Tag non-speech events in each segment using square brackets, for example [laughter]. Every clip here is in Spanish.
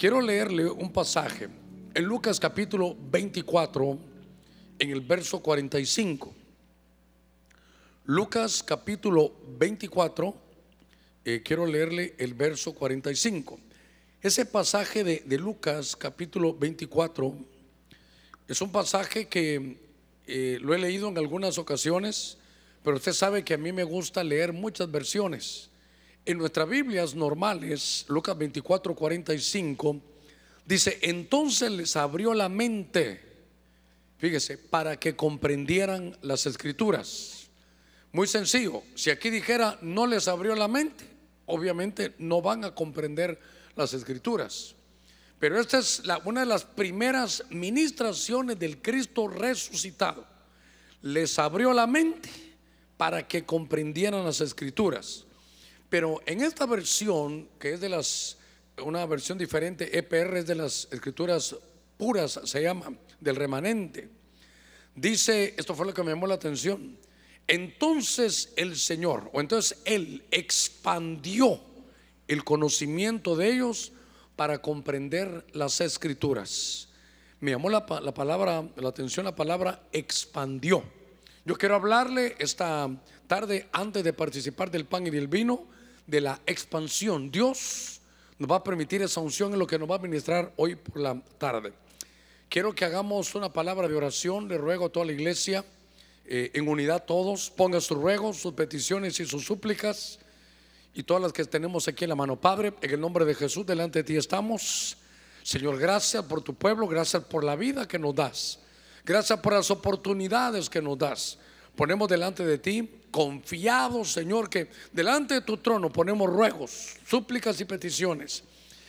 quiero leerle un pasaje en Lucas capítulo 24, en el verso 45. Lucas capítulo 24, eh, quiero leerle el verso 45. Ese pasaje de, de Lucas capítulo 24 es un pasaje que eh, lo he leído en algunas ocasiones, pero usted sabe que a mí me gusta leer muchas versiones. En nuestras Biblias normales, Lucas 24, 45, dice, entonces les abrió la mente, fíjese, para que comprendieran las escrituras. Muy sencillo, si aquí dijera, no les abrió la mente, obviamente no van a comprender las escrituras. Pero esta es la, una de las primeras ministraciones del Cristo resucitado. Les abrió la mente para que comprendieran las escrituras. Pero en esta versión, que es de las, una versión diferente, EPR es de las escrituras puras, se llama, del remanente. Dice, esto fue lo que me llamó la atención. Entonces el Señor, o entonces Él expandió el conocimiento de ellos para comprender las escrituras. Me llamó la, la palabra, la atención la palabra expandió. Yo quiero hablarle esta tarde, antes de participar del pan y del vino, de la expansión. Dios nos va a permitir esa unción en lo que nos va a ministrar hoy por la tarde. Quiero que hagamos una palabra de oración. Le ruego a toda la iglesia, eh, en unidad todos, ponga sus ruegos, sus peticiones y sus súplicas. Y todas las que tenemos aquí en la mano, Padre, en el nombre de Jesús, delante de ti estamos. Señor, gracias por tu pueblo, gracias por la vida que nos das. Gracias por las oportunidades que nos das. Ponemos delante de ti confiados, Señor, que delante de tu trono ponemos ruegos, súplicas y peticiones.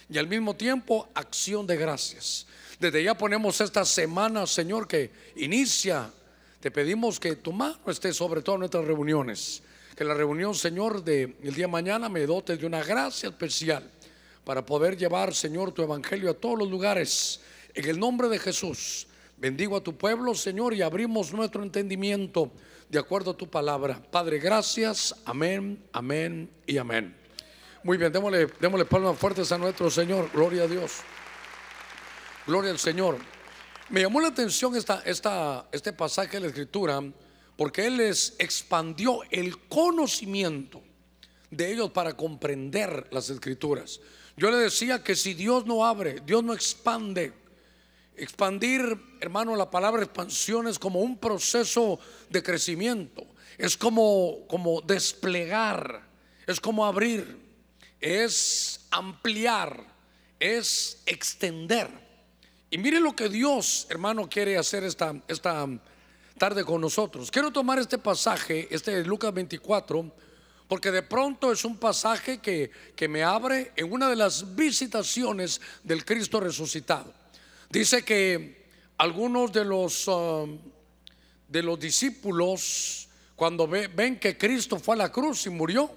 Y al mismo tiempo acción de gracias. Desde ya ponemos esta semana, Señor, que inicia. Te pedimos que tu mano esté sobre todas nuestras reuniones. Que la reunión, Señor, de el día de mañana me dote de una gracia especial para poder llevar, Señor, tu evangelio a todos los lugares. En el nombre de Jesús, bendigo a tu pueblo, Señor, y abrimos nuestro entendimiento de acuerdo a tu palabra. Padre, gracias. Amén, amén y amén. Muy bien, démosle, démosle palmas fuertes a nuestro Señor. Gloria a Dios. Gloria al Señor. Me llamó la atención esta, esta, este pasaje de la Escritura porque Él les expandió el conocimiento de ellos para comprender las Escrituras. Yo le decía que si Dios no abre, Dios no expande, Expandir, hermano, la palabra expansión es como un proceso de crecimiento. Es como, como desplegar, es como abrir, es ampliar, es extender. Y mire lo que Dios, hermano, quiere hacer esta, esta tarde con nosotros. Quiero tomar este pasaje, este de Lucas 24, porque de pronto es un pasaje que, que me abre en una de las visitaciones del Cristo resucitado. Dice que algunos de los, um, de los discípulos, cuando ven que Cristo fue a la cruz y murió,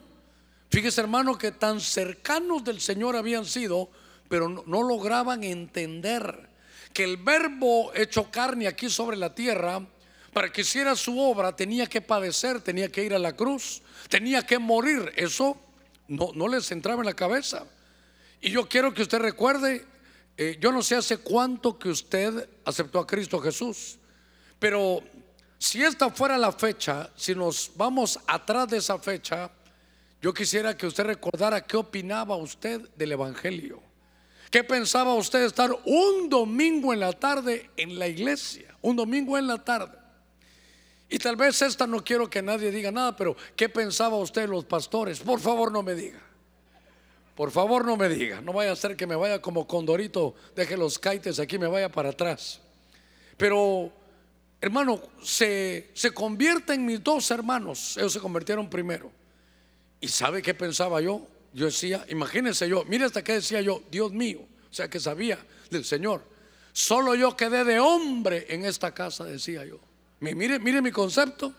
fíjese hermano que tan cercanos del Señor habían sido, pero no, no lograban entender que el verbo hecho carne aquí sobre la tierra, para que hiciera su obra, tenía que padecer, tenía que ir a la cruz, tenía que morir. Eso no, no les entraba en la cabeza. Y yo quiero que usted recuerde eh, yo no sé hace cuánto que usted aceptó a Cristo Jesús, pero si esta fuera la fecha, si nos vamos atrás de esa fecha, yo quisiera que usted recordara qué opinaba usted del Evangelio. ¿Qué pensaba usted estar un domingo en la tarde en la iglesia? Un domingo en la tarde. Y tal vez esta no quiero que nadie diga nada, pero ¿qué pensaba usted los pastores? Por favor no me diga. Por favor no me diga, no vaya a ser que me vaya como condorito, deje los caites aquí, me vaya para atrás. Pero, hermano, se, se convierten mis dos hermanos, ellos se convirtieron primero. ¿Y sabe qué pensaba yo? Yo decía, imagínense yo, mire hasta qué decía yo, Dios mío, o sea que sabía del Señor. Solo yo quedé de hombre en esta casa, decía yo. Mire, mire mi concepto.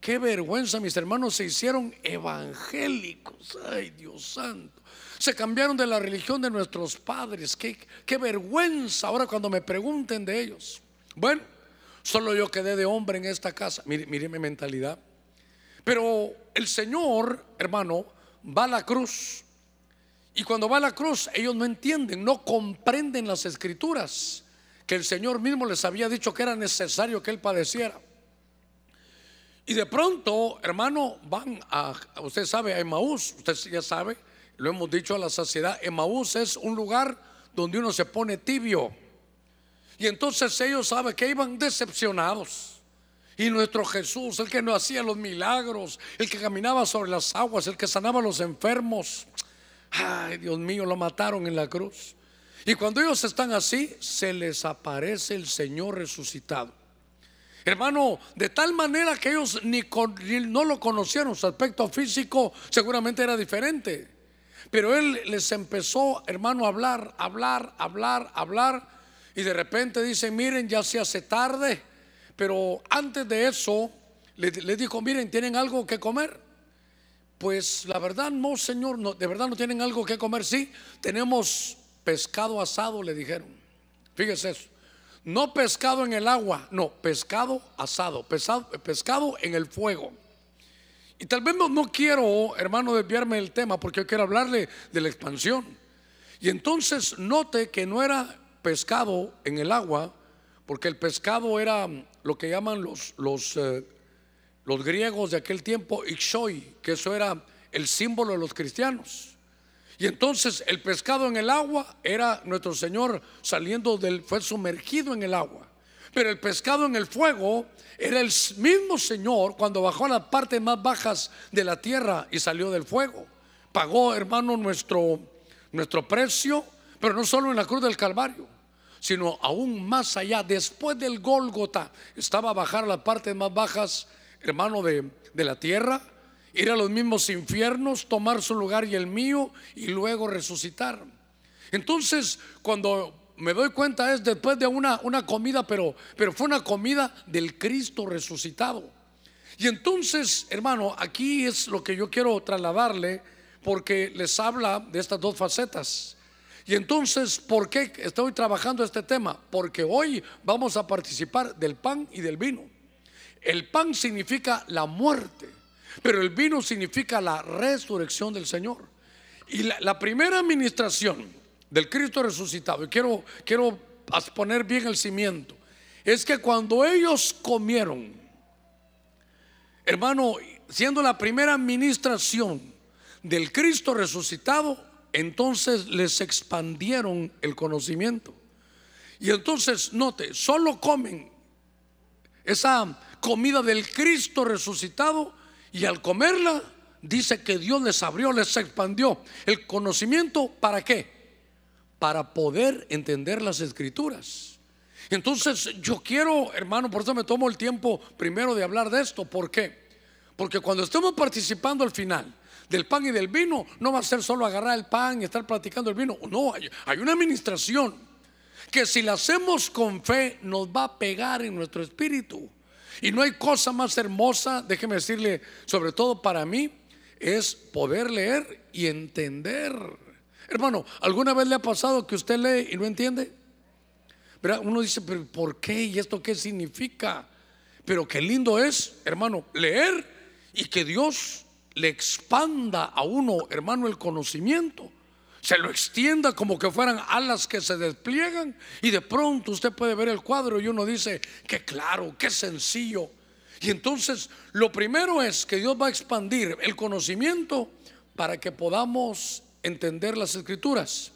Qué vergüenza, mis hermanos se hicieron evangélicos. Ay, Dios santo se cambiaron de la religión de nuestros padres. Qué, qué vergüenza ahora cuando me pregunten de ellos. Bueno, solo yo quedé de hombre en esta casa. Mire, mire mi mentalidad. Pero el Señor, hermano, va a la cruz. Y cuando va a la cruz, ellos no entienden, no comprenden las escrituras, que el Señor mismo les había dicho que era necesario que Él padeciera. Y de pronto, hermano, van a, usted sabe, a Emaús, usted ya sabe, lo hemos dicho a la saciedad, Emaús es un lugar donde uno se pone tibio. Y entonces ellos saben que iban decepcionados. Y nuestro Jesús, el que no hacía los milagros, el que caminaba sobre las aguas, el que sanaba a los enfermos. Ay, Dios mío, lo mataron en la cruz. Y cuando ellos están así, se les aparece el Señor resucitado. Hermano, de tal manera que ellos ni, no lo conocieron, su aspecto físico seguramente era diferente. Pero él les empezó, hermano, a hablar, hablar, hablar, hablar. Y de repente dice, miren, ya se hace tarde. Pero antes de eso, le, dijo, miren, ¿tienen algo que comer? Pues la verdad no, Señor, no, de verdad no tienen algo que comer. Sí, tenemos pescado asado, le dijeron. Fíjese eso. No pescado en el agua, no, pescado asado, pescado, en el fuego. Y tal vez no, quiero, hermano, desviarme del tema porque yo quiero hablarle de la expansión. Y entonces note que no era pescado en el agua, porque el pescado era lo que llaman los, los, eh, griegos de aquel tiempo, ixoi, que eso era el símbolo de los cristianos. Y entonces el pescado en el agua era nuestro Señor saliendo del, fue sumergido en el agua. Pero el pescado en el fuego era el mismo Señor cuando bajó a las partes más bajas de la tierra y salió del fuego. Pagó, hermano, nuestro, nuestro precio, pero no solo en la cruz del Calvario, sino aún más allá, después del Gólgota, estaba a bajar a las partes más bajas, hermano, de, de la tierra ir a los mismos infiernos, tomar su lugar y el mío y luego resucitar. Entonces, cuando me doy cuenta es después de una, una comida, pero, pero fue una comida del Cristo resucitado. Y entonces, hermano, aquí es lo que yo quiero trasladarle porque les habla de estas dos facetas. Y entonces, ¿por qué estoy trabajando este tema? Porque hoy vamos a participar del pan y del vino. El pan significa la muerte pero el vino significa la resurrección del Señor. Y la, primera administración del Cristo resucitado, y quiero, quiero poner bien el cimiento, es que cuando ellos comieron, hermano, siendo la primera administración del Cristo resucitado, entonces les expandieron el conocimiento. Y entonces, note, solo comen esa comida del Cristo resucitado y al comerla, dice que Dios les abrió, les expandió el conocimiento. ¿Para qué? Para poder entender las escrituras. Entonces yo quiero, hermano, por eso me tomo el tiempo primero de hablar de esto. ¿Por qué? Porque cuando estemos participando al final del pan y del vino, no va a ser solo agarrar el pan y estar platicando el vino. No, hay, una administración que si la hacemos con fe nos va a pegar en nuestro espíritu. Y no hay cosa más hermosa, déjeme decirle, sobre todo para mí, es poder leer y entender. Hermano, ¿alguna vez le ha pasado que usted lee y no entiende? Uno dice, ¿por qué? ¿Y esto qué significa? Pero qué lindo es, hermano, leer y que Dios le expanda a uno, hermano, el conocimiento se lo extienda como que fueran alas que se despliegan y de pronto usted puede ver el cuadro y uno dice, qué claro, qué sencillo. Y entonces lo primero es que Dios va a expandir el conocimiento para que podamos entender las escrituras.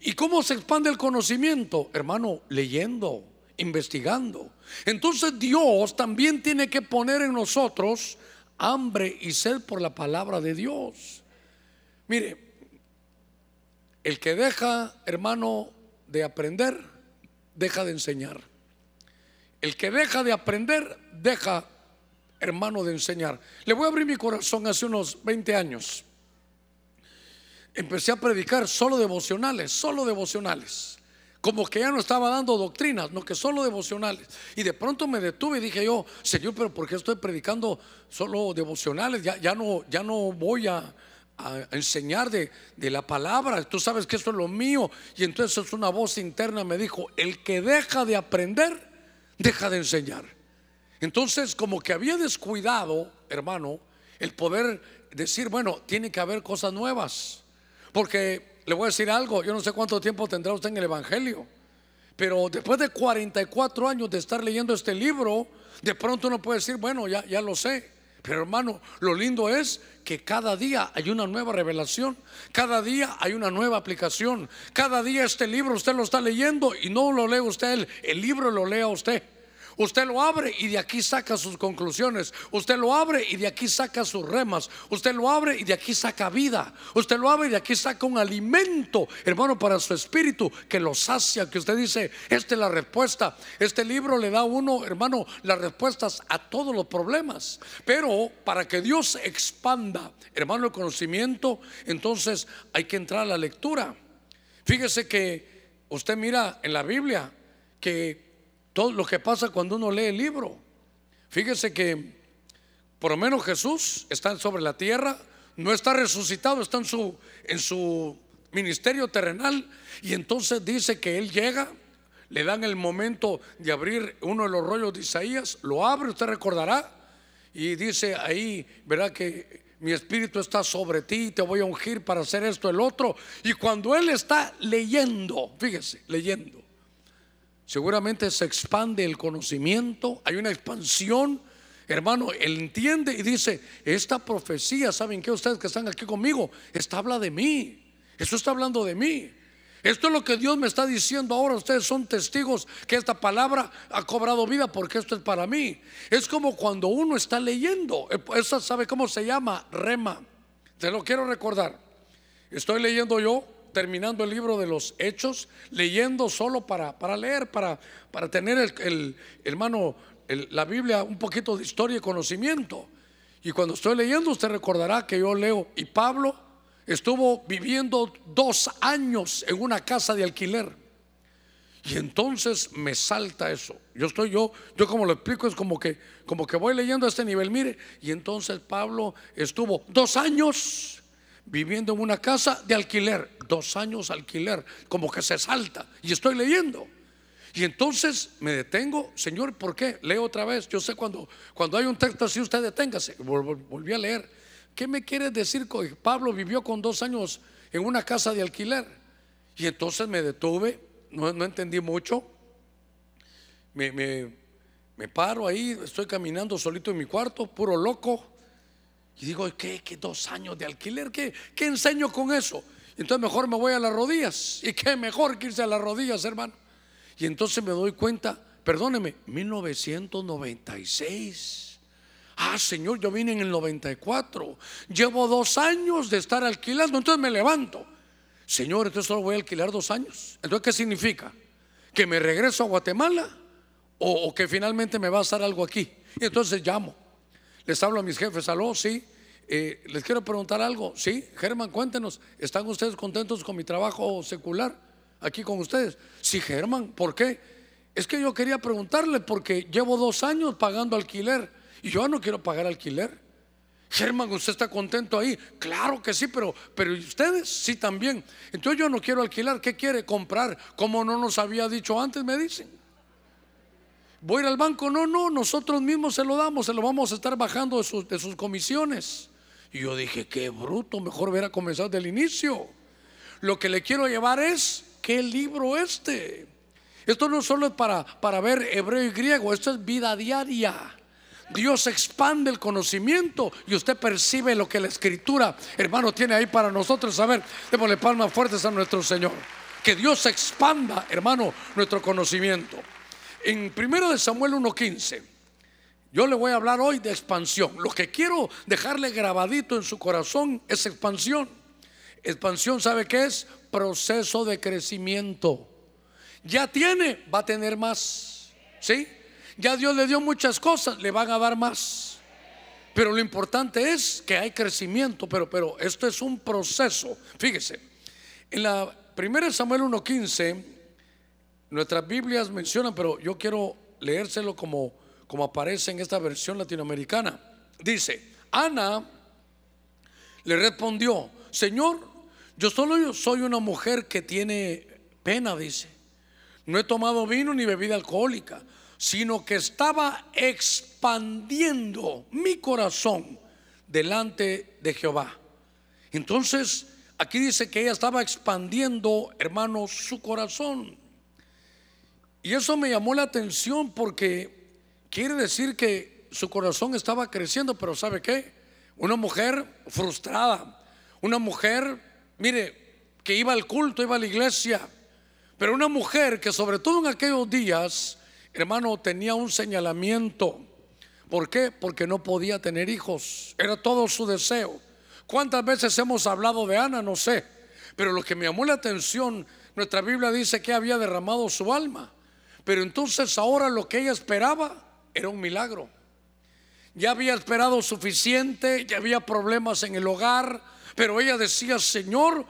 ¿Y cómo se expande el conocimiento? Hermano, leyendo, investigando. Entonces Dios también tiene que poner en nosotros hambre y sed por la palabra de Dios. Mire, el que deja, hermano, de aprender, deja de enseñar. El que deja de aprender, deja, hermano, de enseñar. Le voy a abrir mi corazón hace unos 20 años. Empecé a predicar solo devocionales, solo devocionales. Como que ya no estaba dando doctrinas, no que solo devocionales. Y de pronto me detuve y dije yo, Señor, pero ¿por qué estoy predicando solo devocionales? Ya, ya, no, ya no voy a, a enseñar de, la palabra. Tú sabes que esto es lo mío. Y entonces una voz interna me dijo, el que deja de aprender, deja de enseñar. Entonces como que había descuidado, hermano, el poder decir, bueno, tiene que haber cosas nuevas. Porque le voy a decir algo, yo no sé cuánto tiempo tendrá usted en el Evangelio, pero después de 44 años de estar leyendo este libro, de pronto uno puede decir, bueno, ya, ya lo sé. Pero hermano, lo lindo es que cada día hay una nueva revelación, cada día hay una nueva aplicación, cada día este libro usted lo está leyendo y no lo lee usted, el libro lo lea usted. Usted lo abre y de aquí saca sus conclusiones. Usted lo abre y de aquí saca sus remas. Usted lo abre y de aquí saca vida. Usted lo abre y de aquí saca un alimento, hermano, para su espíritu que lo sacia. Que usted dice, esta es la respuesta. Este libro le da a uno, hermano, las respuestas a todos los problemas. Pero para que Dios expanda, hermano, el conocimiento, entonces hay que entrar a la lectura. Fíjese que usted mira en la Biblia que todo lo que pasa cuando uno lee el libro. Fíjese que por lo menos Jesús está sobre la tierra, no está resucitado, está en su, en su ministerio terrenal y entonces dice que él llega, le dan el momento de abrir uno de los rollos de Isaías, lo abre, usted recordará, y dice ahí, verá que mi espíritu está sobre ti, te voy a ungir para hacer esto, el otro. Y cuando él está leyendo, fíjese, leyendo, Seguramente se expande el conocimiento, hay una expansión. Hermano, él entiende y dice, esta profecía, ¿saben qué? Ustedes que están aquí conmigo, está habla de mí. Eso está hablando de mí. Esto es lo que Dios me está diciendo ahora. Ustedes son testigos que esta palabra ha cobrado vida porque esto es para mí. Es como cuando uno está leyendo. Esa sabe cómo se llama, rema. Te lo quiero recordar. Estoy leyendo yo terminando el libro de los hechos, leyendo solo para, para leer, para, para tener el, hermano, la Biblia, un poquito de historia y conocimiento. Y cuando estoy leyendo, usted recordará que yo leo, y Pablo estuvo viviendo dos años en una casa de alquiler. Y entonces me salta eso. Yo estoy yo, yo como lo explico es como que como que voy leyendo a este nivel, mire, y entonces Pablo estuvo dos años viviendo en una casa de alquiler, dos años alquiler, como que se salta, y estoy leyendo. Y entonces me detengo, Señor, ¿por qué? Leo otra vez. Yo sé cuando, cuando hay un texto así, usted deténgase. Volví a leer. ¿Qué me quiere decir? Pablo vivió con dos años en una casa de alquiler. Y entonces me detuve, no, entendí mucho. Me paro ahí, estoy caminando solito en mi cuarto, puro loco. Y digo, ¿qué, qué dos años de alquiler? ¿Qué, ¿Qué enseño con eso? Entonces mejor me voy a las rodillas. ¿Y qué mejor que irse a las rodillas, hermano? Y entonces me doy cuenta, perdóneme, 1996. Ah, Señor, yo vine en el 94. Llevo dos años de estar alquilando. Entonces me levanto. Señor, entonces solo voy a alquilar dos años. Entonces, ¿qué significa? ¿Que me regreso a Guatemala? ¿O, o que finalmente me va a hacer algo aquí? Y entonces llamo. Les hablo a mis jefes, aló, sí. Eh, les quiero preguntar algo, sí. Germán, cuéntenos, ¿están ustedes contentos con mi trabajo secular aquí con ustedes? Sí, Germán, ¿por qué? Es que yo quería preguntarle porque llevo dos años pagando alquiler y yo no quiero pagar alquiler. Germán, ¿usted está contento ahí? Claro que sí, pero, pero ustedes sí también. Entonces yo no quiero alquilar. ¿Qué quiere comprar? Como no nos había dicho antes, me dicen voy a ir al banco. No, no, nosotros mismos se lo damos, se lo vamos a estar bajando de sus, comisiones. Y yo dije, qué bruto, mejor hubiera comenzado del inicio. Lo que le quiero llevar es, ¿qué libro este? Esto no solo es para, para ver hebreo y griego, esto es vida diaria. Dios expande el conocimiento y usted percibe lo que la escritura, hermano, tiene ahí para nosotros. A ver, démosle palmas fuertes a nuestro Señor. Que Dios expanda, hermano, nuestro conocimiento. En 1 de Samuel 1.15, yo le voy a hablar hoy de expansión. Lo que quiero dejarle grabadito en su corazón es expansión. Expansión, ¿sabe qué es? Proceso de crecimiento. Ya tiene, va a tener más. ¿Sí? Ya Dios le dio muchas cosas, le van a dar más. Pero lo importante es que hay crecimiento, pero, pero esto es un proceso. Fíjese, en la 1 Samuel 1.15 Nuestras Biblias mencionan, pero yo quiero leérselo como, como aparece en esta versión latinoamericana. Dice, Ana le respondió, Señor, yo solo soy una mujer que tiene pena, dice. No he tomado vino ni bebida alcohólica, sino que estaba expandiendo mi corazón delante de Jehová. Entonces, aquí dice que ella estaba expandiendo, hermano, su corazón. Y eso me llamó la atención porque quiere decir que su corazón estaba creciendo, pero ¿sabe qué? Una mujer frustrada, una mujer, mire, que iba al culto, iba a la iglesia, pero una mujer que sobre todo en aquellos días, hermano, tenía un señalamiento. ¿Por qué? Porque no podía tener hijos. Era todo su deseo. ¿Cuántas veces hemos hablado de Ana? No sé. Pero lo que me llamó la atención, nuestra Biblia dice que había derramado su alma. Pero entonces ahora lo que ella esperaba era un milagro. Ya había esperado suficiente, ya había problemas en el hogar, pero ella decía, Señor,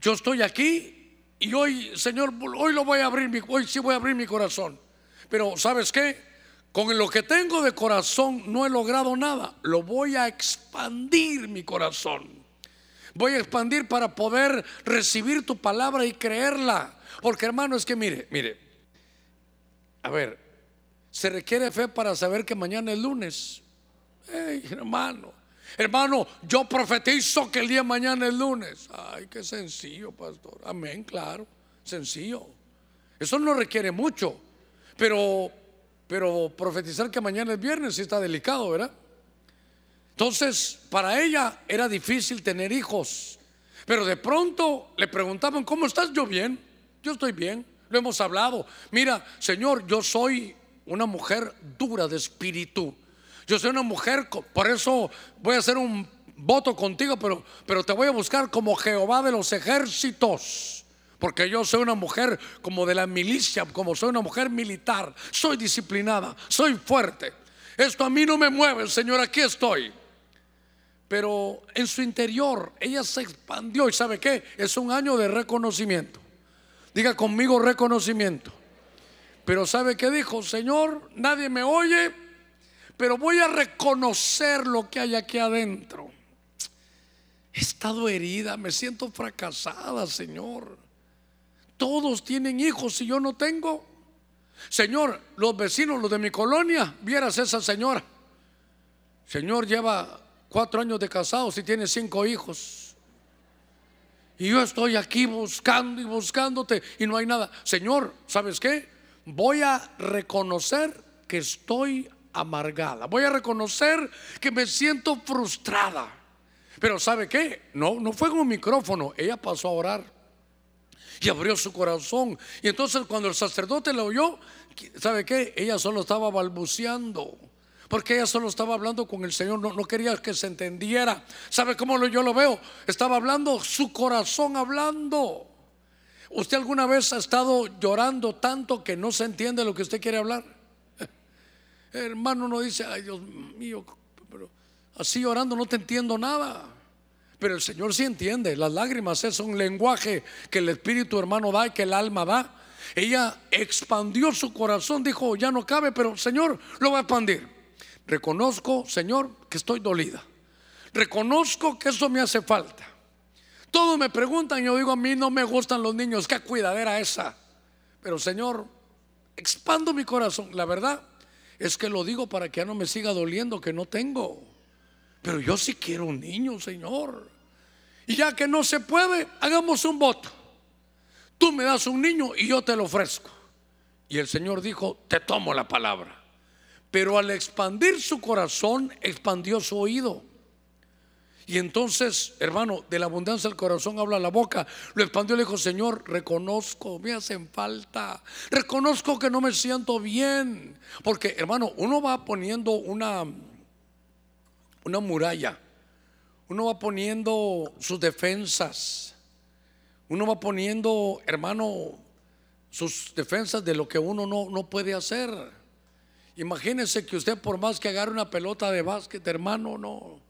yo estoy aquí y hoy, Señor, hoy lo voy a abrir, hoy sí voy a abrir mi corazón. Pero ¿sabes qué? Con lo que tengo de corazón no he logrado nada. Lo voy a expandir mi corazón. Voy a expandir para poder recibir tu palabra y creerla. Porque hermano, es que mire, mire, a ver, se requiere fe para saber que mañana es lunes. hermano, hermano, yo profetizo que el día mañana es lunes. Ay, qué sencillo, pastor. Amén, claro, sencillo. Eso no requiere mucho, pero, pero profetizar que mañana es viernes sí está delicado, ¿verdad? Entonces, para ella era difícil tener hijos. Pero de pronto le preguntaban, ¿cómo estás? Yo bien, yo estoy bien. Lo hemos hablado. Mira, Señor, yo soy una mujer dura de espíritu. Yo soy una mujer, por eso voy a hacer un voto contigo, pero, pero te voy a buscar como Jehová de los ejércitos. Porque yo soy una mujer como de la milicia, como soy una mujer militar. Soy disciplinada, soy fuerte. Esto a mí no me mueve, Señor, aquí estoy. Pero en su interior ella se expandió y sabe qué, es un año de reconocimiento. Diga conmigo reconocimiento. Pero ¿sabe qué dijo? Señor, nadie me oye, pero voy a reconocer lo que hay aquí adentro. He estado herida, me siento fracasada, Señor. Todos tienen hijos y yo no tengo. Señor, los vecinos, los de mi colonia, vieras esa señora. Señor, lleva cuatro años de casados y tiene cinco hijos. Y yo estoy aquí buscando y buscándote y no hay nada. Señor, ¿sabes qué? Voy a reconocer que estoy amargada. Voy a reconocer que me siento frustrada. Pero ¿sabe qué? No, no fue con un micrófono. Ella pasó a orar y abrió su corazón. Y entonces cuando el sacerdote la oyó, ¿sabe qué? Ella solo estaba balbuceando. Porque ella solo estaba hablando con el Señor, no, quería que se entendiera. ¿Sabe cómo yo lo veo? Estaba hablando, su corazón hablando. ¿Usted alguna vez ha estado llorando tanto que no se entiende lo que usted quiere hablar? [laughs] Hermano, no dice, ay Dios mío, pero así llorando no te entiendo nada. Pero el Señor sí entiende. Las lágrimas es un lenguaje que el Espíritu hermano da y que el alma da. Ella expandió su corazón, dijo, ya no cabe, pero Señor lo va a expandir. Reconozco, Señor, que estoy dolida. Reconozco que eso me hace falta. Todos me preguntan, yo digo, a mí no me gustan los niños, qué cuidadera esa. Pero Señor, expando mi corazón. La verdad es que lo digo para que ya no me siga doliendo que no tengo. Pero yo sí quiero un niño, Señor. Y ya que no se puede, hagamos un voto. Tú me das un niño y yo te lo ofrezco. Y el Señor dijo, te tomo la palabra. Pero al expandir su corazón, expandió su oído. Y entonces, hermano, de la abundancia del corazón habla la boca. Lo expandió y le dijo, Señor, reconozco, me hacen falta. Reconozco que no me siento bien. Porque, hermano, uno va poniendo una, una muralla. Uno va poniendo sus defensas. Uno va poniendo, hermano, sus defensas de lo que uno no, no puede hacer. Imagínese que usted por más que agarre una pelota de básquet, hermano, no,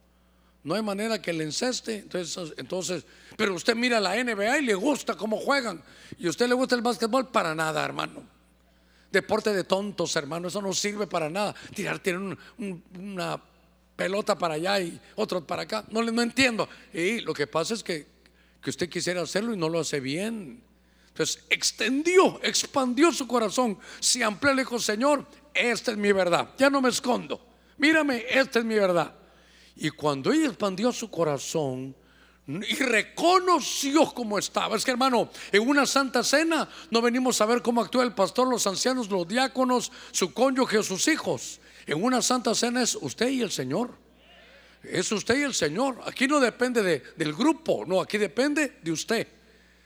no hay manera que le enceste. Entonces, entonces, pero usted mira la NBA y le gusta cómo juegan. Y a usted le gusta el básquetbol para nada, hermano. Deporte de tontos, hermano, eso no sirve para nada. Tirar, tiene una pelota para allá y otro para acá. No, no entiendo. Y lo que pasa es que, que usted quisiera hacerlo y no lo hace bien. Entonces extendió, expandió su corazón, se amplió, le dijo, Señor, esta es mi verdad, ya no me escondo, mírame, esta es mi verdad. Y cuando ella expandió su corazón, y reconoció cómo estaba. Es que hermano, en una santa cena no venimos a ver cómo actúa el pastor, los ancianos, los diáconos, su cónyuge o sus hijos. En una santa cena es usted y el Señor. Es usted y el Señor. Aquí no depende del grupo, no, aquí depende de usted.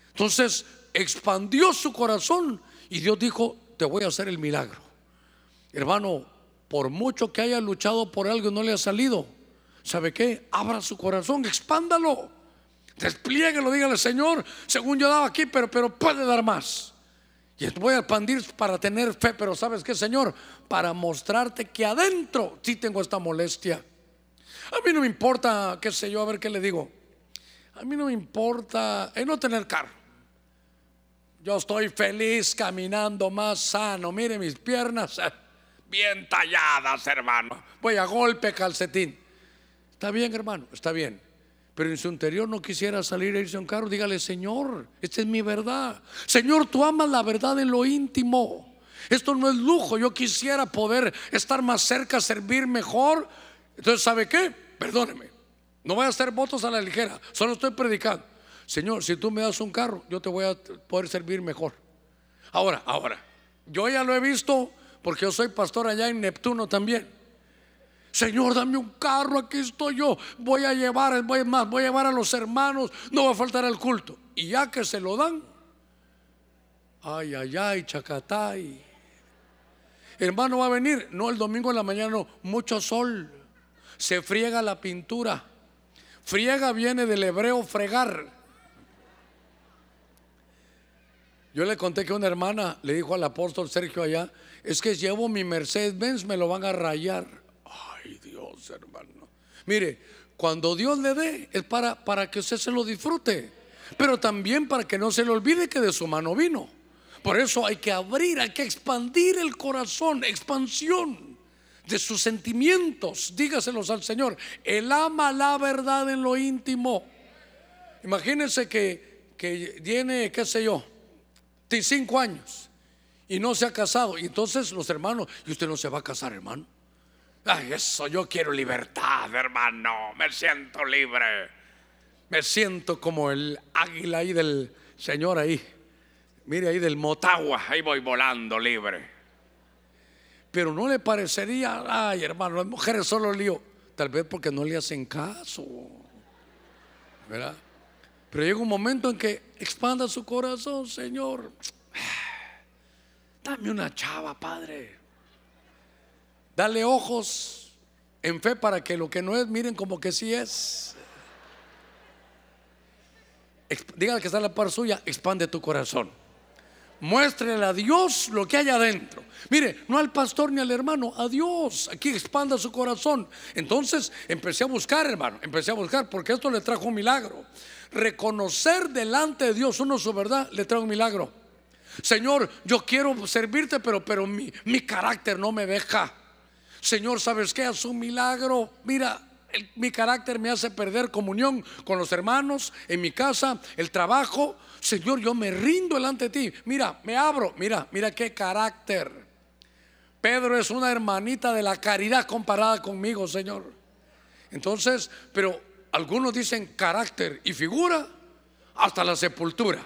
Entonces expandió su corazón y Dios dijo, te voy a hacer el milagro. Hermano, por mucho que haya luchado por algo y no le ha salido, ¿sabe qué? Abra su corazón, expándalo. Desplieguelo, dígale, Señor, según yo daba aquí, pero, pero puede dar más. Y voy a expandir para tener fe, pero ¿sabes qué, Señor? Para mostrarte que adentro sí tengo esta molestia. A mí no me importa, qué sé yo, a ver qué le digo. A mí no me importa el no tener carro. Yo estoy feliz caminando más sano. Mire mis piernas [laughs] bien talladas, hermano. Voy a golpe calcetín. Está bien, hermano, está bien pero en su interior no quisiera salir a irse a un carro, dígale, Señor, esta es mi verdad. Señor, tú amas la verdad en lo íntimo. Esto no es lujo, yo quisiera poder estar más cerca, servir mejor. Entonces, ¿sabe qué? Perdóneme, no voy a hacer votos a la ligera, solo estoy predicando. Señor, si tú me das un carro, yo te voy a poder servir mejor. Ahora, ahora, yo ya lo he visto porque yo soy pastor allá en Neptuno también. Señor, dame un carro, aquí estoy yo. Voy a llevar, voy más, voy a llevar a los hermanos, no va a faltar el culto. Y ya que se lo dan, ay, ay, ay, chacatay. Hermano va a venir, no el domingo en la mañana, no, mucho sol. Se friega la pintura. Friega viene del hebreo fregar. Yo le conté que una hermana le dijo al apóstol Sergio allá, es que llevo mi Mercedes Benz, me lo van a rayar hermano. Mire, cuando Dios le dé es para, para que usted se lo disfrute, pero también para que no se le olvide que de su mano vino. Por eso hay que abrir, hay que expandir el corazón, expansión de sus sentimientos. Dígaselos al Señor. Él ama la verdad en lo íntimo. Imagínense que, que tiene, qué sé yo, cinco años y no se ha casado. Y entonces los hermanos, y usted no se va a casar, hermano. Ay, eso, yo quiero libertad, hermano. Me siento libre. Me siento como el águila ahí del Señor ahí. Mire ahí del Motagua, ahí voy volando libre. Pero no le parecería, ay hermano, las mujeres solo lío. Tal vez porque no le hacen caso. ¿Verdad? Pero llega un momento en que expanda su corazón, Señor. Dame una chava, Padre. Dale ojos en fe para que lo que no es, miren como que sí es. Dígale que está la par suya, expande tu corazón. Muéstrele a Dios lo que hay adentro. Mire, no al pastor ni al hermano, a Dios. Aquí expanda su corazón. Entonces empecé a buscar, hermano. Empecé a buscar porque esto le trajo un milagro. Reconocer delante de Dios uno su verdad le trae un milagro. Señor, yo quiero servirte, pero, pero mi, mi carácter no me deja. Señor, ¿sabes qué? Haz un milagro. Mira, mi carácter me hace perder comunión con los hermanos, en mi casa, el trabajo. Señor, yo me rindo delante de ti. Mira, me abro. Mira, mira qué carácter. Pedro es una hermanita de la caridad comparada conmigo, Señor. Entonces, pero algunos dicen carácter y figura hasta la sepultura.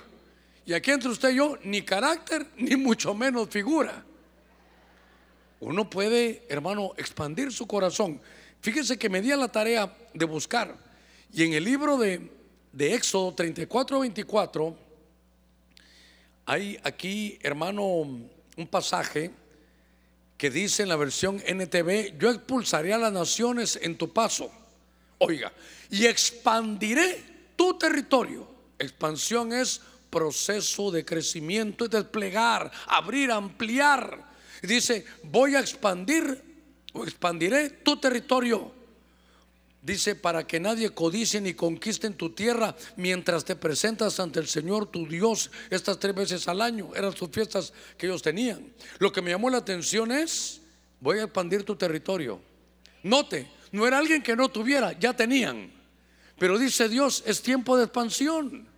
Y aquí entre usted y yo, ni carácter, [laughs] ni mucho menos figura. Uno puede, hermano, expandir su corazón. Fíjese que me di a la tarea de buscar. Y en el libro de, de Éxodo 34, 24, hay aquí, hermano, un pasaje que dice en la versión NTV, yo expulsaré a las naciones en tu paso. Oiga, y expandiré tu territorio. Expansión es proceso de crecimiento y desplegar, abrir, ampliar dice, voy a expandir o expandiré tu territorio. Dice, para que nadie codice ni conquiste en tu tierra mientras te presentas ante el Señor tu Dios estas tres veces al año. Eran sus fiestas que ellos tenían. Lo que me llamó la atención es, voy a expandir tu territorio. Note, no era alguien que no tuviera, ya tenían. Pero dice Dios, es tiempo de expansión.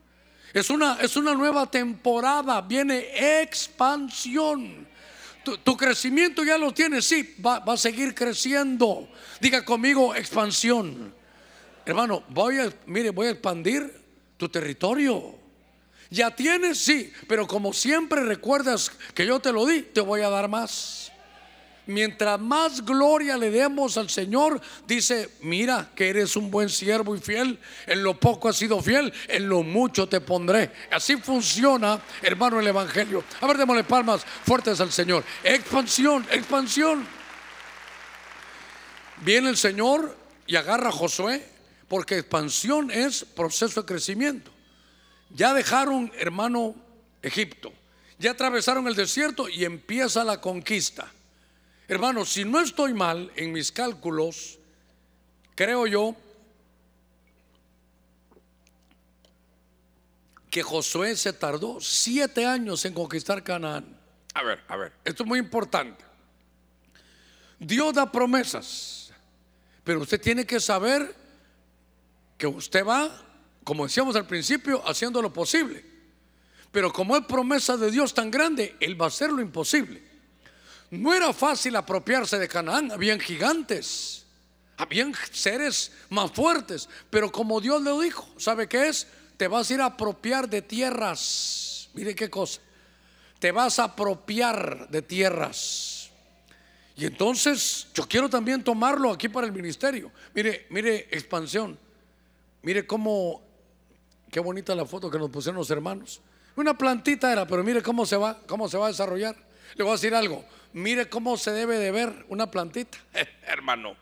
Es una, es una nueva temporada, viene expansión. Tu, crecimiento ya lo tienes, sí, va, va a seguir creciendo. Diga conmigo expansión. hermano, voy a, mire, voy a expandir tu territorio. Ya tienes, sí, pero como siempre recuerdas que yo te lo di, te voy a dar más. Mientras más gloria le demos al Señor, dice, mira que eres un buen siervo y fiel, en lo poco has sido fiel, en lo mucho te pondré. Así funciona, hermano, el Evangelio. A ver, démosle palmas fuertes al Señor. Expansión, expansión. Viene el Señor y agarra a Josué, porque expansión es proceso de crecimiento. Ya dejaron, hermano, Egipto. Ya atravesaron el desierto y empieza la conquista. Hermano, si no estoy mal en mis cálculos, creo yo que Josué se tardó siete años en conquistar Canaán. A ver, a ver, esto es muy importante. Dios da promesas, pero usted tiene que saber que usted va, como decíamos al principio, haciendo lo posible. Pero como es promesa de Dios tan grande, Él va a hacer lo imposible. No era fácil apropiarse de Canaán, habían gigantes, habían seres más fuertes, pero como Dios le dijo, ¿sabe qué es? Te vas a ir a apropiar de tierras. Mire qué cosa. Te vas a apropiar de tierras. Y entonces yo quiero también tomarlo aquí para el ministerio. Mire, mire, expansión. Mire cómo, qué bonita la foto que nos pusieron los hermanos. Una plantita era, pero mire cómo se va, cómo se va a desarrollar. Le voy a decir algo. Mire cómo se debe de ver una plantita, [laughs] hermano.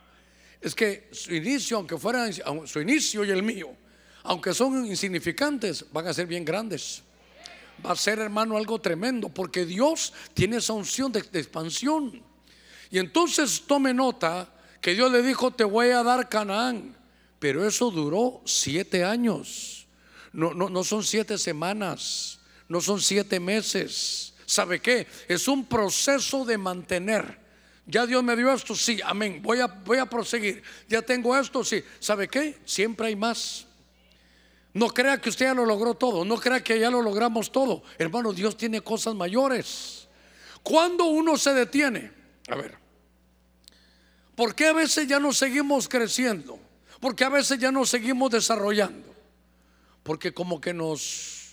Es que su inicio, aunque fuera su inicio y el mío, aunque son insignificantes, van a ser bien grandes. Va a ser, hermano, algo tremendo, porque Dios tiene esa unción de, expansión. Y entonces tome nota que Dios le dijo, te voy a dar Canaán. Pero eso duró siete años. No, no, no son siete semanas, no son siete meses. ¿Sabe qué? Es un proceso de mantener. Ya Dios me dio esto, sí, amén. Voy a, voy a proseguir. Ya tengo esto, sí. ¿Sabe qué? Siempre hay más. No crea que usted ya lo logró todo. No crea que ya lo logramos todo. Hermano, Dios tiene cosas mayores. Cuando uno se detiene, a ver, ¿por qué a veces ya no seguimos creciendo? Porque a veces ya no seguimos desarrollando. Porque como que nos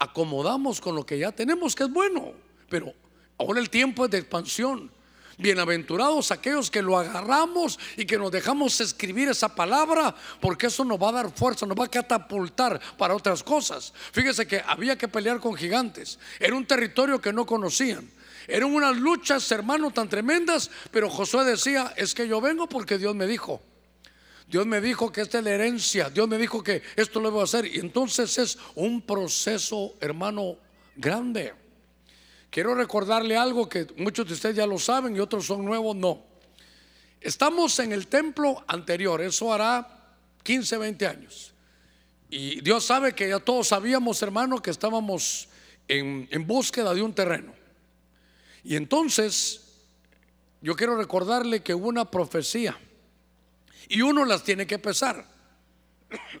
acomodamos con lo que ya tenemos, que es bueno, pero ahora el tiempo es de expansión. Bienaventurados aquellos que lo agarramos y que nos dejamos escribir esa palabra, porque eso nos va a dar fuerza, nos va a catapultar para otras cosas. Fíjese que había que pelear con gigantes, era un territorio que no conocían. Eran unas luchas, hermano, tan tremendas, pero Josué decía, es que yo vengo porque Dios me dijo. Dios me dijo que esta es la herencia. Dios me dijo que esto lo voy a hacer. Y entonces es un proceso, hermano, grande. Quiero recordarle algo que muchos de ustedes ya lo saben y otros son nuevos, no. Estamos en el templo anterior, eso hará 15, 20 años. Y Dios sabe que ya todos sabíamos, hermano, que estábamos en, en búsqueda de un terreno. Y entonces, yo quiero recordarle que hubo una profecía y uno las tiene que pesar.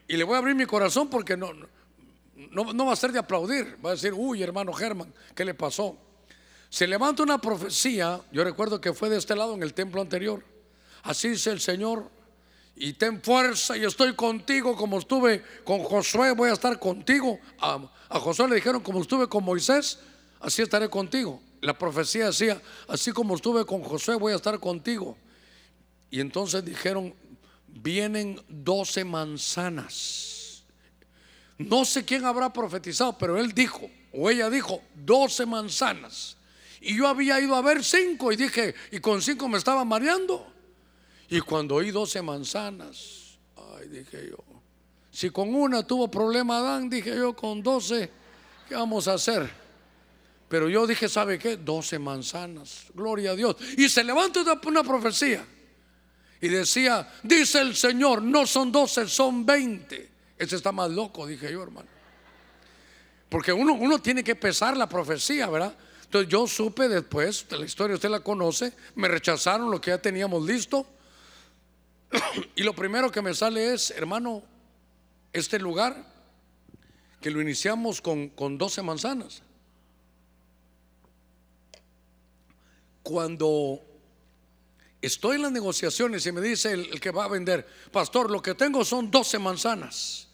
Y le voy a abrir mi corazón porque no, no, va a ser de aplaudir. Va a decir, uy, hermano Germán, ¿qué le pasó? Se levanta una profecía, yo recuerdo que fue de este lado en el templo anterior. Así dice el Señor, y ten fuerza y estoy contigo como estuve con Josué, voy a estar contigo. A, a, Josué le dijeron, como estuve con Moisés, así estaré contigo. La profecía decía, así como estuve con Josué, voy a estar contigo. Y entonces dijeron, vienen doce manzanas. No sé quién habrá profetizado, pero él dijo, o ella dijo, doce manzanas. Y yo había ido a ver cinco y dije, y con cinco me estaba mareando. Y cuando oí doce manzanas, ay, dije yo, si con una tuvo problema Adán, dije yo, con doce, ¿qué vamos a hacer? Pero yo dije, ¿sabe qué? Doce manzanas, gloria a Dios. Y se levanta una profecía y decía, dice el Señor, no son doce, son veinte. Ese está más loco, dije yo, hermano. Porque uno, uno tiene que pesar la profecía, ¿verdad? Entonces yo supe después, de la historia usted la conoce, me rechazaron lo que ya teníamos listo. [coughs] Y lo primero que me sale es, hermano, este lugar, que lo iniciamos con, con 12 manzanas. Cuando estoy en las negociaciones y me dice el, que va a vender, pastor, lo que tengo son 12 manzanas.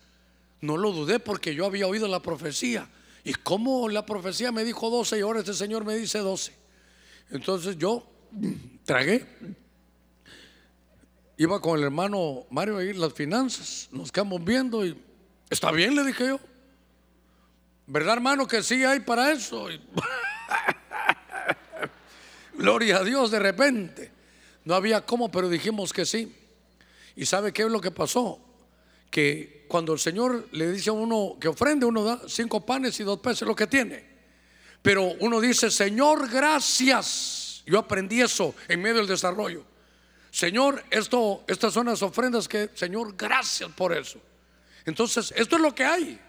No lo dudé porque yo había oído la profecía. ¿Y cómo la profecía me dijo 12 y ahora este señor me dice 12? Entonces yo tragué. Iba con el hermano Mario a ir las finanzas. Nos quedamos viendo y está bien, le dije yo. ¿Verdad, hermano, que sí hay para eso? [laughs] Gloria a Dios, de repente. No había cómo, pero dijimos que sí. ¿Y sabe qué es lo que pasó? Que cuando el Señor le dice a uno que ofrende, uno da cinco panes y dos peces, lo que tiene. Pero uno dice, Señor, gracias. Yo aprendí eso en medio del desarrollo. Señor, esto, estas son las ofrendas que, Señor, gracias por eso. Entonces, esto es lo que hay.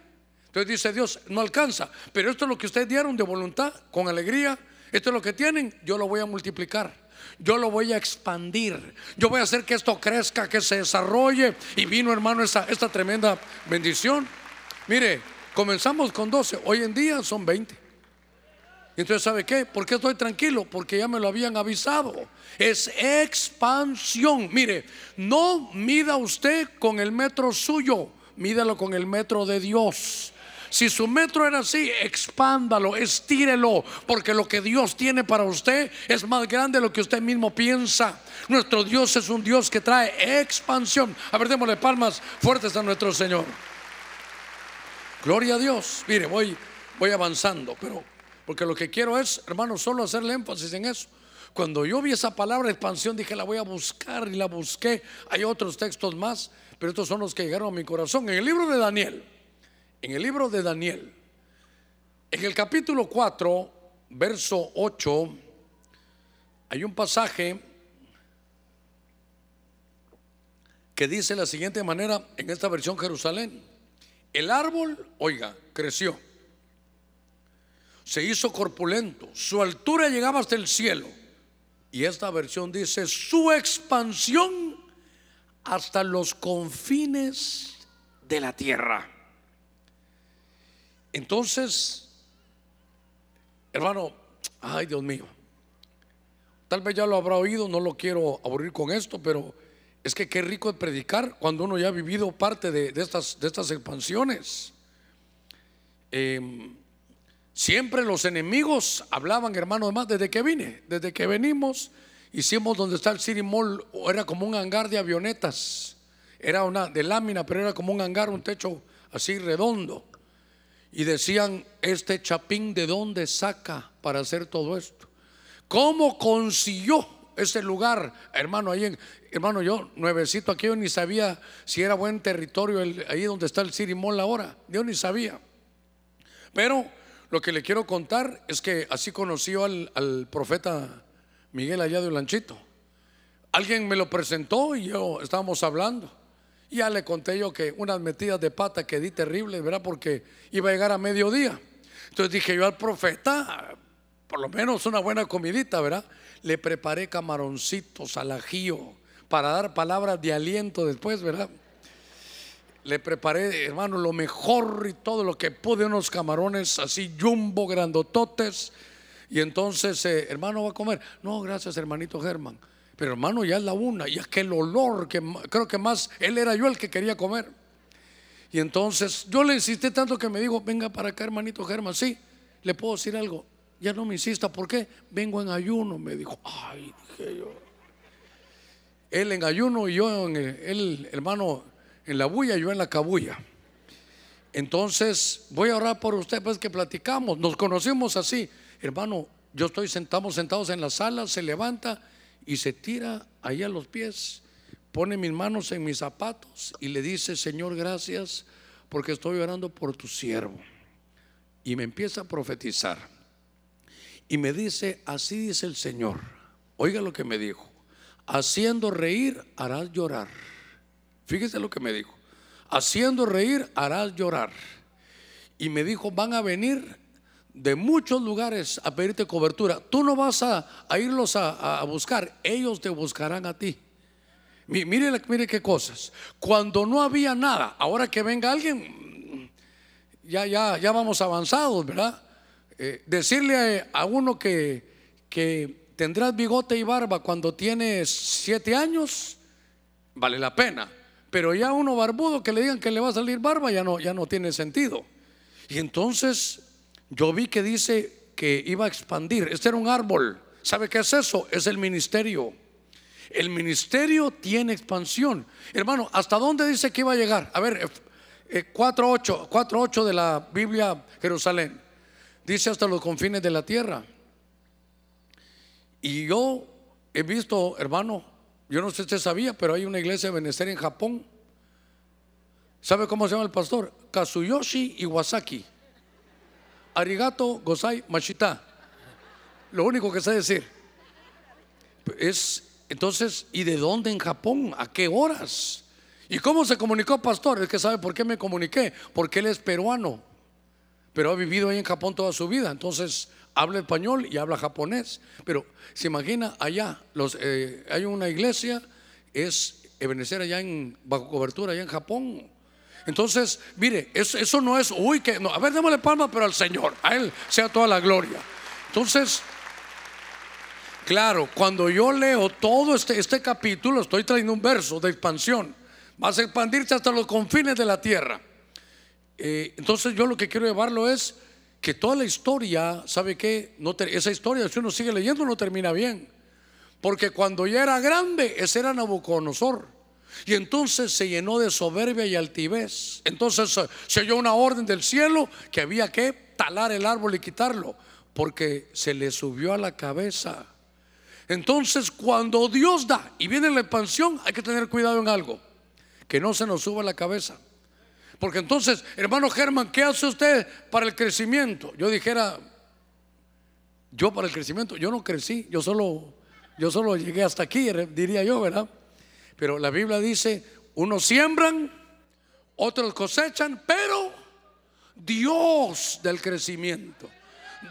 Entonces dice Dios, no alcanza, pero esto es lo que ustedes dieron de voluntad, con alegría, esto es lo que tienen, yo lo voy a multiplicar. Yo lo voy a expandir. Yo voy a hacer que esto crezca, que se desarrolle. Y vino, hermano, esta, tremenda bendición. Mire, comenzamos con 12. Hoy en día son 20. Entonces, ¿sabe qué? ¿Por qué estoy tranquilo? Porque ya me lo habían avisado. Es expansión. Mire, no mida usted con el metro suyo, mídalo con el metro de Dios. Si su metro era así, expándalo, estírelo, porque lo que Dios tiene para usted es más grande de lo que usted mismo piensa. Nuestro Dios es un Dios que trae expansión. A ver, démosle palmas fuertes a nuestro Señor. Gloria a Dios. Mire, voy, voy avanzando, pero porque lo que quiero es, hermano, solo hacerle énfasis en eso. Cuando yo vi esa palabra expansión, dije, la voy a buscar y la busqué. Hay otros textos más, pero estos son los que llegaron a mi corazón. En el libro de Daniel, en el libro de Daniel, en el capítulo 4, verso 8, hay un pasaje que dice la siguiente manera en esta versión Jerusalén. El árbol, oiga, creció, se hizo corpulento, su altura llegaba hasta el cielo. Y esta versión dice, su expansión hasta los confines de la tierra. Entonces, hermano, ay Dios mío, tal vez ya lo habrá oído, no lo quiero aburrir con esto, pero es que qué rico es predicar cuando uno ya ha vivido parte de, estas expansiones. Em, siempre los enemigos hablaban, hermano, además, desde que vine, desde que venimos, hicimos donde está el City Mall, era como un hangar de avionetas, era una de lámina, pero era como un hangar, un techo así redondo y decían, este chapín de dónde saca para hacer todo esto. ¿Cómo consiguió ese lugar, hermano? Ahí en, hermano, yo nuevecito aquí, yo ni sabía si era buen territorio ahí donde está el Cirimol ahora. Yo ni sabía. Pero lo que le quiero contar es que así conoció al, al profeta Miguel allá de Lanchito. Alguien me lo presentó y yo estábamos hablando. Ya le conté yo que unas metidas de pata que di terribles, ¿verdad? Porque iba a llegar a mediodía. Entonces dije yo al profeta, por lo menos una buena comidita, ¿verdad? Le preparé camaroncitos al ajío para dar palabras de aliento después, ¿verdad? Le preparé, hermano, lo mejor y todo lo que pude, unos camarones así jumbo, grandototes. Y entonces, eh, hermano, va a comer. No, gracias, hermanito Germán. Pero hermano, ya es la una, y aquel olor que creo que más, él era yo el que quería comer. Y entonces yo le insistí tanto que me dijo, venga para acá, hermanito Germán, sí, le puedo decir algo. Ya no me insista, ¿por qué? Vengo en ayuno, me dijo. Ay, dije yo. Él en ayuno y yo en el, hermano en la bulla, yo en la cabulla. Entonces voy a orar por usted, pues que platicamos. Nos conocimos así, hermano. Yo estoy sentamos sentados en la sala, se levanta y se tira ahí a los pies, pone mis manos en mis zapatos y le dice, Señor, gracias porque estoy orando por tu siervo. Y me empieza a profetizar. Y me dice, así dice el Señor. Oiga lo que me dijo. Haciendo reír harás llorar. Fíjese lo que me dijo. Haciendo reír harás llorar. Y me dijo, van a venir de muchos lugares a pedirte cobertura. Tú no vas a, irlos a, buscar, ellos te buscarán a ti. Mire, mire qué cosas. Cuando no había nada, ahora que venga alguien, ya, ya, ya vamos avanzados, ¿verdad? Eh, decirle a, uno que, que, tendrás bigote y barba cuando tienes siete años, vale la pena. Pero ya uno barbudo que le digan que le va a salir barba ya no, ya no tiene sentido. Y entonces yo vi que dice que iba a expandir. Este era un árbol. ¿Sabe qué es eso? Es el ministerio. El ministerio tiene expansión. Hermano, ¿hasta dónde dice que iba a llegar? A ver, 4.8, eh, 4.8 de la Biblia Jerusalén. Dice hasta los confines de la tierra. Y yo he visto, hermano, yo no sé si usted sabía, pero hay una iglesia de Benecer en Japón. ¿Sabe cómo se llama el pastor? Kazuyoshi Iwasaki. Arigato Gozai Machita. Lo único que sé decir. Es entonces, ¿y de dónde en Japón? ¿A qué horas? ¿Y cómo se comunicó, pastor? Es que sabe por qué me comuniqué. Porque él es peruano, pero ha vivido ahí en Japón toda su vida. Entonces, habla español y habla japonés. Pero se imagina allá, los, eh, hay una iglesia, es Ebenezer allá en, bajo cobertura, allá en Japón. Entonces, mire, eso, eso no es, uy, que no, a ver, démosle palma, pero al Señor, a Él sea toda la gloria. Entonces, Claro, cuando yo leo todo este, este capítulo, estoy trayendo un verso de expansión. Vas a expandirse hasta los confines de la tierra. Eh, entonces yo lo que quiero llevarlo es que toda la historia, ¿sabe qué? No esa historia, si uno sigue leyendo, no termina bien. Porque cuando ya era grande, ese era Nabucodonosor. Y entonces se llenó de soberbia y altivez. Entonces se oyó una orden del cielo que había que talar el árbol y quitarlo. Porque se le subió a la cabeza entonces, cuando Dios da y viene la expansión, hay que tener cuidado en algo, que no se nos suba la cabeza. Porque entonces, hermano Germán, ¿qué hace usted para el crecimiento? Yo dijera, yo para el crecimiento, yo no crecí, yo solo, yo solo llegué hasta aquí, diría yo, ¿verdad? Pero la Biblia dice, unos siembran, otros cosechan, pero Dios del crecimiento.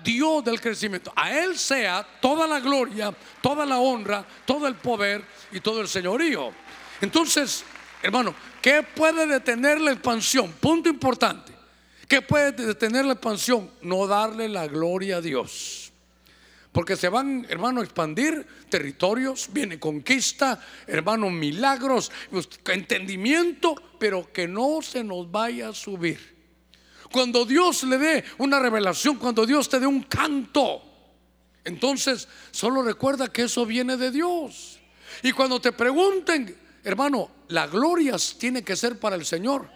Dios del crecimiento. A Él sea toda la gloria, toda la honra, todo el poder y todo el señorío. Entonces, hermano, ¿qué puede detener la expansión? Punto importante. ¿Qué puede detener la expansión? No darle la gloria a Dios. Porque se van, hermano, a expandir territorios, viene conquista, hermano, milagros, entendimiento, pero que no se nos vaya a subir cuando Dios le dé una revelación, cuando Dios te dé un canto, entonces solo recuerda que eso viene de Dios. Y cuando te pregunten, hermano, la gloria tiene que ser para el Señor.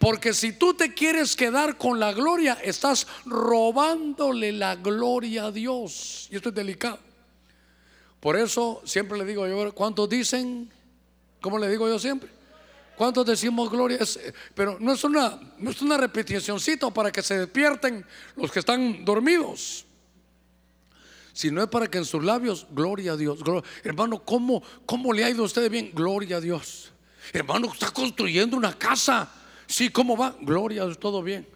Porque si tú te quieres quedar con la gloria, estás robándole la gloria a Dios. Y esto es delicado. Por eso siempre le digo yo, ¿cuántos dicen? ¿Cómo le digo yo siempre? ¿Cuántos decimos gloria? pero no es una, no es una para que se despierten los que están dormidos. Sino es para que en sus labios, gloria a Dios. hermano, ¿cómo, ¿cómo le ha ido a usted bien? Gloria a Dios. Hermano, está construyendo una casa. Sí, ¿cómo va? Gloria todo bien.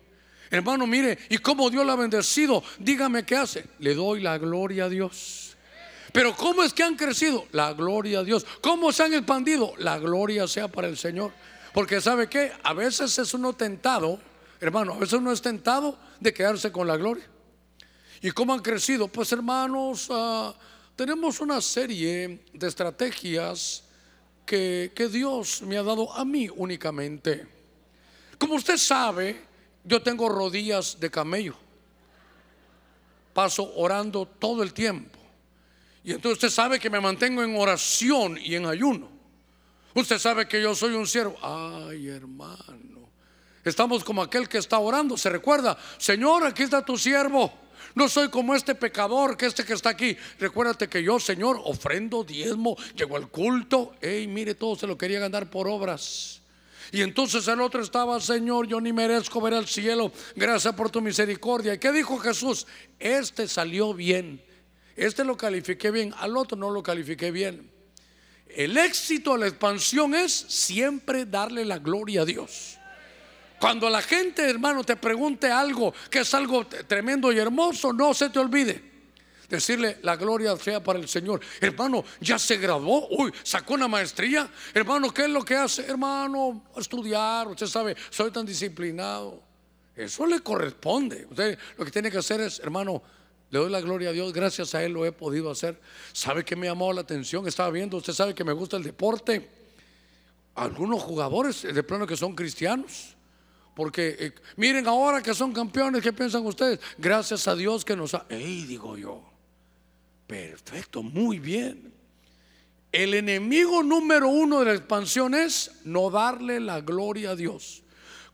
Hermano, mire, ¿y cómo Dios la ha bendecido? Dígame qué hace. Le doy la gloria a Dios. Pero ¿cómo es que han crecido? La gloria a Dios. ¿Cómo se han expandido? La gloria sea para el Señor. Porque sabe que a veces es uno tentado, hermano, a veces uno es tentado de quedarse con la gloria. ¿Y cómo han crecido? Pues hermanos, ah, tenemos una serie de estrategias que, que Dios me ha dado a mí únicamente. Como usted sabe, yo tengo rodillas de camello. Paso orando todo el tiempo. Y entonces usted sabe que me mantengo en oración y en ayuno. Usted sabe que yo soy un siervo. Ay, hermano. Estamos como aquel que está orando. Se recuerda, Señor, aquí está tu siervo. No soy como este pecador, que este que está aquí. Recuérdate que yo, Señor, ofrendo diezmo, llego al culto. Ey, mire, todo se lo quería ganar por obras. Y entonces el otro estaba, Señor, yo ni merezco ver al cielo. Gracias por tu misericordia. ¿Y qué dijo Jesús? Este salió bien. Este lo califiqué bien, al otro no lo califiqué bien. El éxito, la expansión es siempre darle la gloria a Dios. Cuando la gente, hermano, te pregunte algo que es algo tremendo y hermoso, no se te olvide. Decirle la gloria sea para el Señor. Hermano, ya se graduó. Uy, sacó una maestría. Hermano, ¿qué es lo que hace? Hermano, estudiar. Usted sabe, soy tan disciplinado. Eso le corresponde. Usted lo que tiene que hacer es, hermano, Le doy la gloria a Dios, gracias a Él lo he podido hacer. ¿Sabe que me llamó la atención? Estaba viendo, usted sabe que me gusta el deporte. Algunos jugadores de plano que son cristianos. Porque eh, miren ahora que son campeones, ¿qué piensan ustedes? Gracias a Dios que nos ha... ¡Ey! Digo yo. Perfecto, muy bien. El enemigo número uno de la expansión es no darle la gloria a Dios.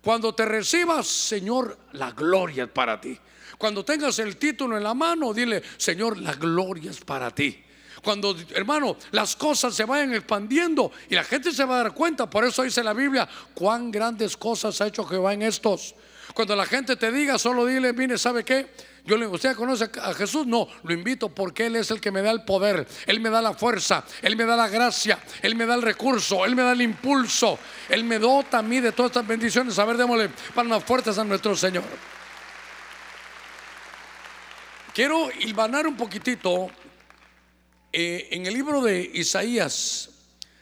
Cuando te recibas, Señor, la gloria es para ti. Cuando tengas el título en la mano, dile, Señor, la gloria es para ti. Cuando, hermano, las cosas se vayan expandiendo y la gente se va a dar cuenta, por eso dice la Biblia, cuán grandes cosas ha hecho Jehová en estos. Cuando la gente te diga, solo dile, mire, ¿sabe qué? Yo le ¿usted conoce a Jesús? No, lo invito porque Él es el que me da el poder, Él me da la fuerza, Él me da la gracia, Él me da el recurso, Él me da el impulso, Él me dota a mí de todas estas bendiciones. A ver, démosle palmas fuertes a nuestro Señor. Quiero hilvanar un poquitito eh, en el libro de Isaías,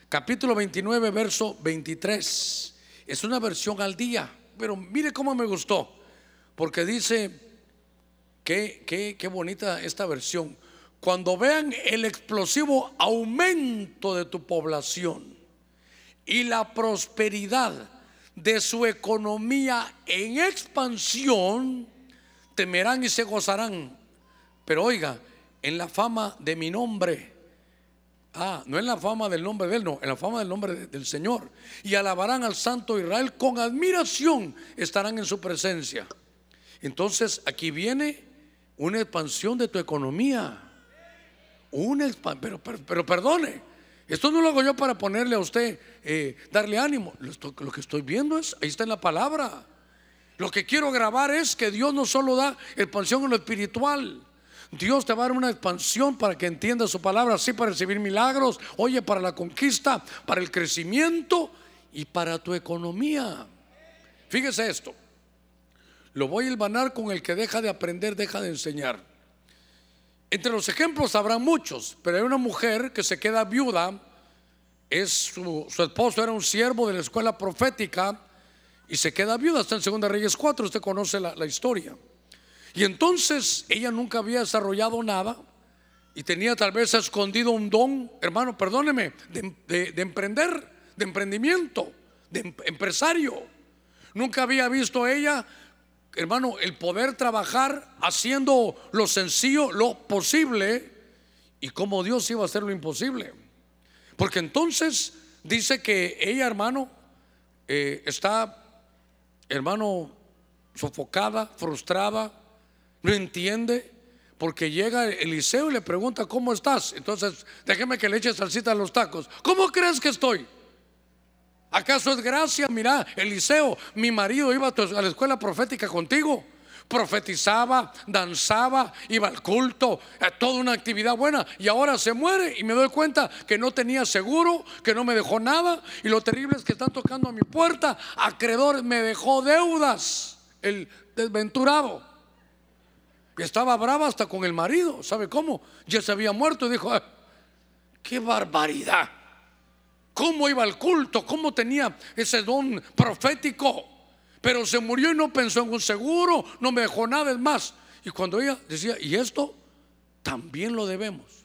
capítulo 29, verso 23. Es una versión al día, pero mire cómo me gustó, porque dice, qué, qué, qué bonita esta versión. Cuando vean el explosivo aumento de tu población y la prosperidad de su economía en expansión, temerán y se gozarán pero oiga, en la fama de mi nombre. Ah, no en la fama del nombre de él, no, en la fama del nombre del Señor. Y alabarán al Santo Israel con admiración, estarán en su presencia. Entonces aquí viene una expansión de tu economía. Una pero, pero, perdone, esto no lo hago yo para ponerle a usted, eh, darle ánimo. lo que estoy viendo es, ahí está en la palabra. Lo que quiero grabar es que Dios no solo da expansión en lo espiritual, Dios te va a dar una expansión para que entiendas su palabra, así para recibir milagros, oye, para la conquista, para el crecimiento y para tu economía. Fíjese esto, lo voy a hilvanar con el que deja de aprender, deja de enseñar. Entre los ejemplos habrá muchos, pero hay una mujer que se queda viuda, es su, esposo era un siervo de la escuela profética y se queda viuda, está en Segunda Reyes 4, usted conoce la historia. Y entonces ella nunca había desarrollado nada y tenía tal vez escondido un don, hermano, perdóneme, de, emprender, de emprendimiento, de em, empresario. Nunca había visto ella, hermano, el poder trabajar haciendo lo sencillo, lo posible, y cómo Dios iba a hacer lo imposible. Porque entonces dice que ella, hermano, eh, está, hermano, sofocada, frustrada, no entiende porque llega Eliseo y le pregunta, ¿cómo estás? Entonces, déjeme que le eche salsita a los tacos. ¿Cómo crees que estoy? ¿Acaso es gracia? Mira, Eliseo, mi marido iba a la escuela profética contigo. Profetizaba, danzaba, iba al culto, toda una actividad buena. Y ahora se muere y me doy cuenta que no tenía seguro, que no me dejó nada. Y lo terrible es que están tocando a mi puerta. Acreedor me dejó deudas. El desventurado. Y estaba brava hasta con el marido. ¿Sabe cómo? Ya se había muerto y dijo, ah, qué barbaridad. ¿Cómo iba al culto? ¿Cómo tenía ese don profético? Pero se murió y no pensó en un seguro, no me dejó nada más. Y cuando ella decía, ¿y esto? También lo debemos.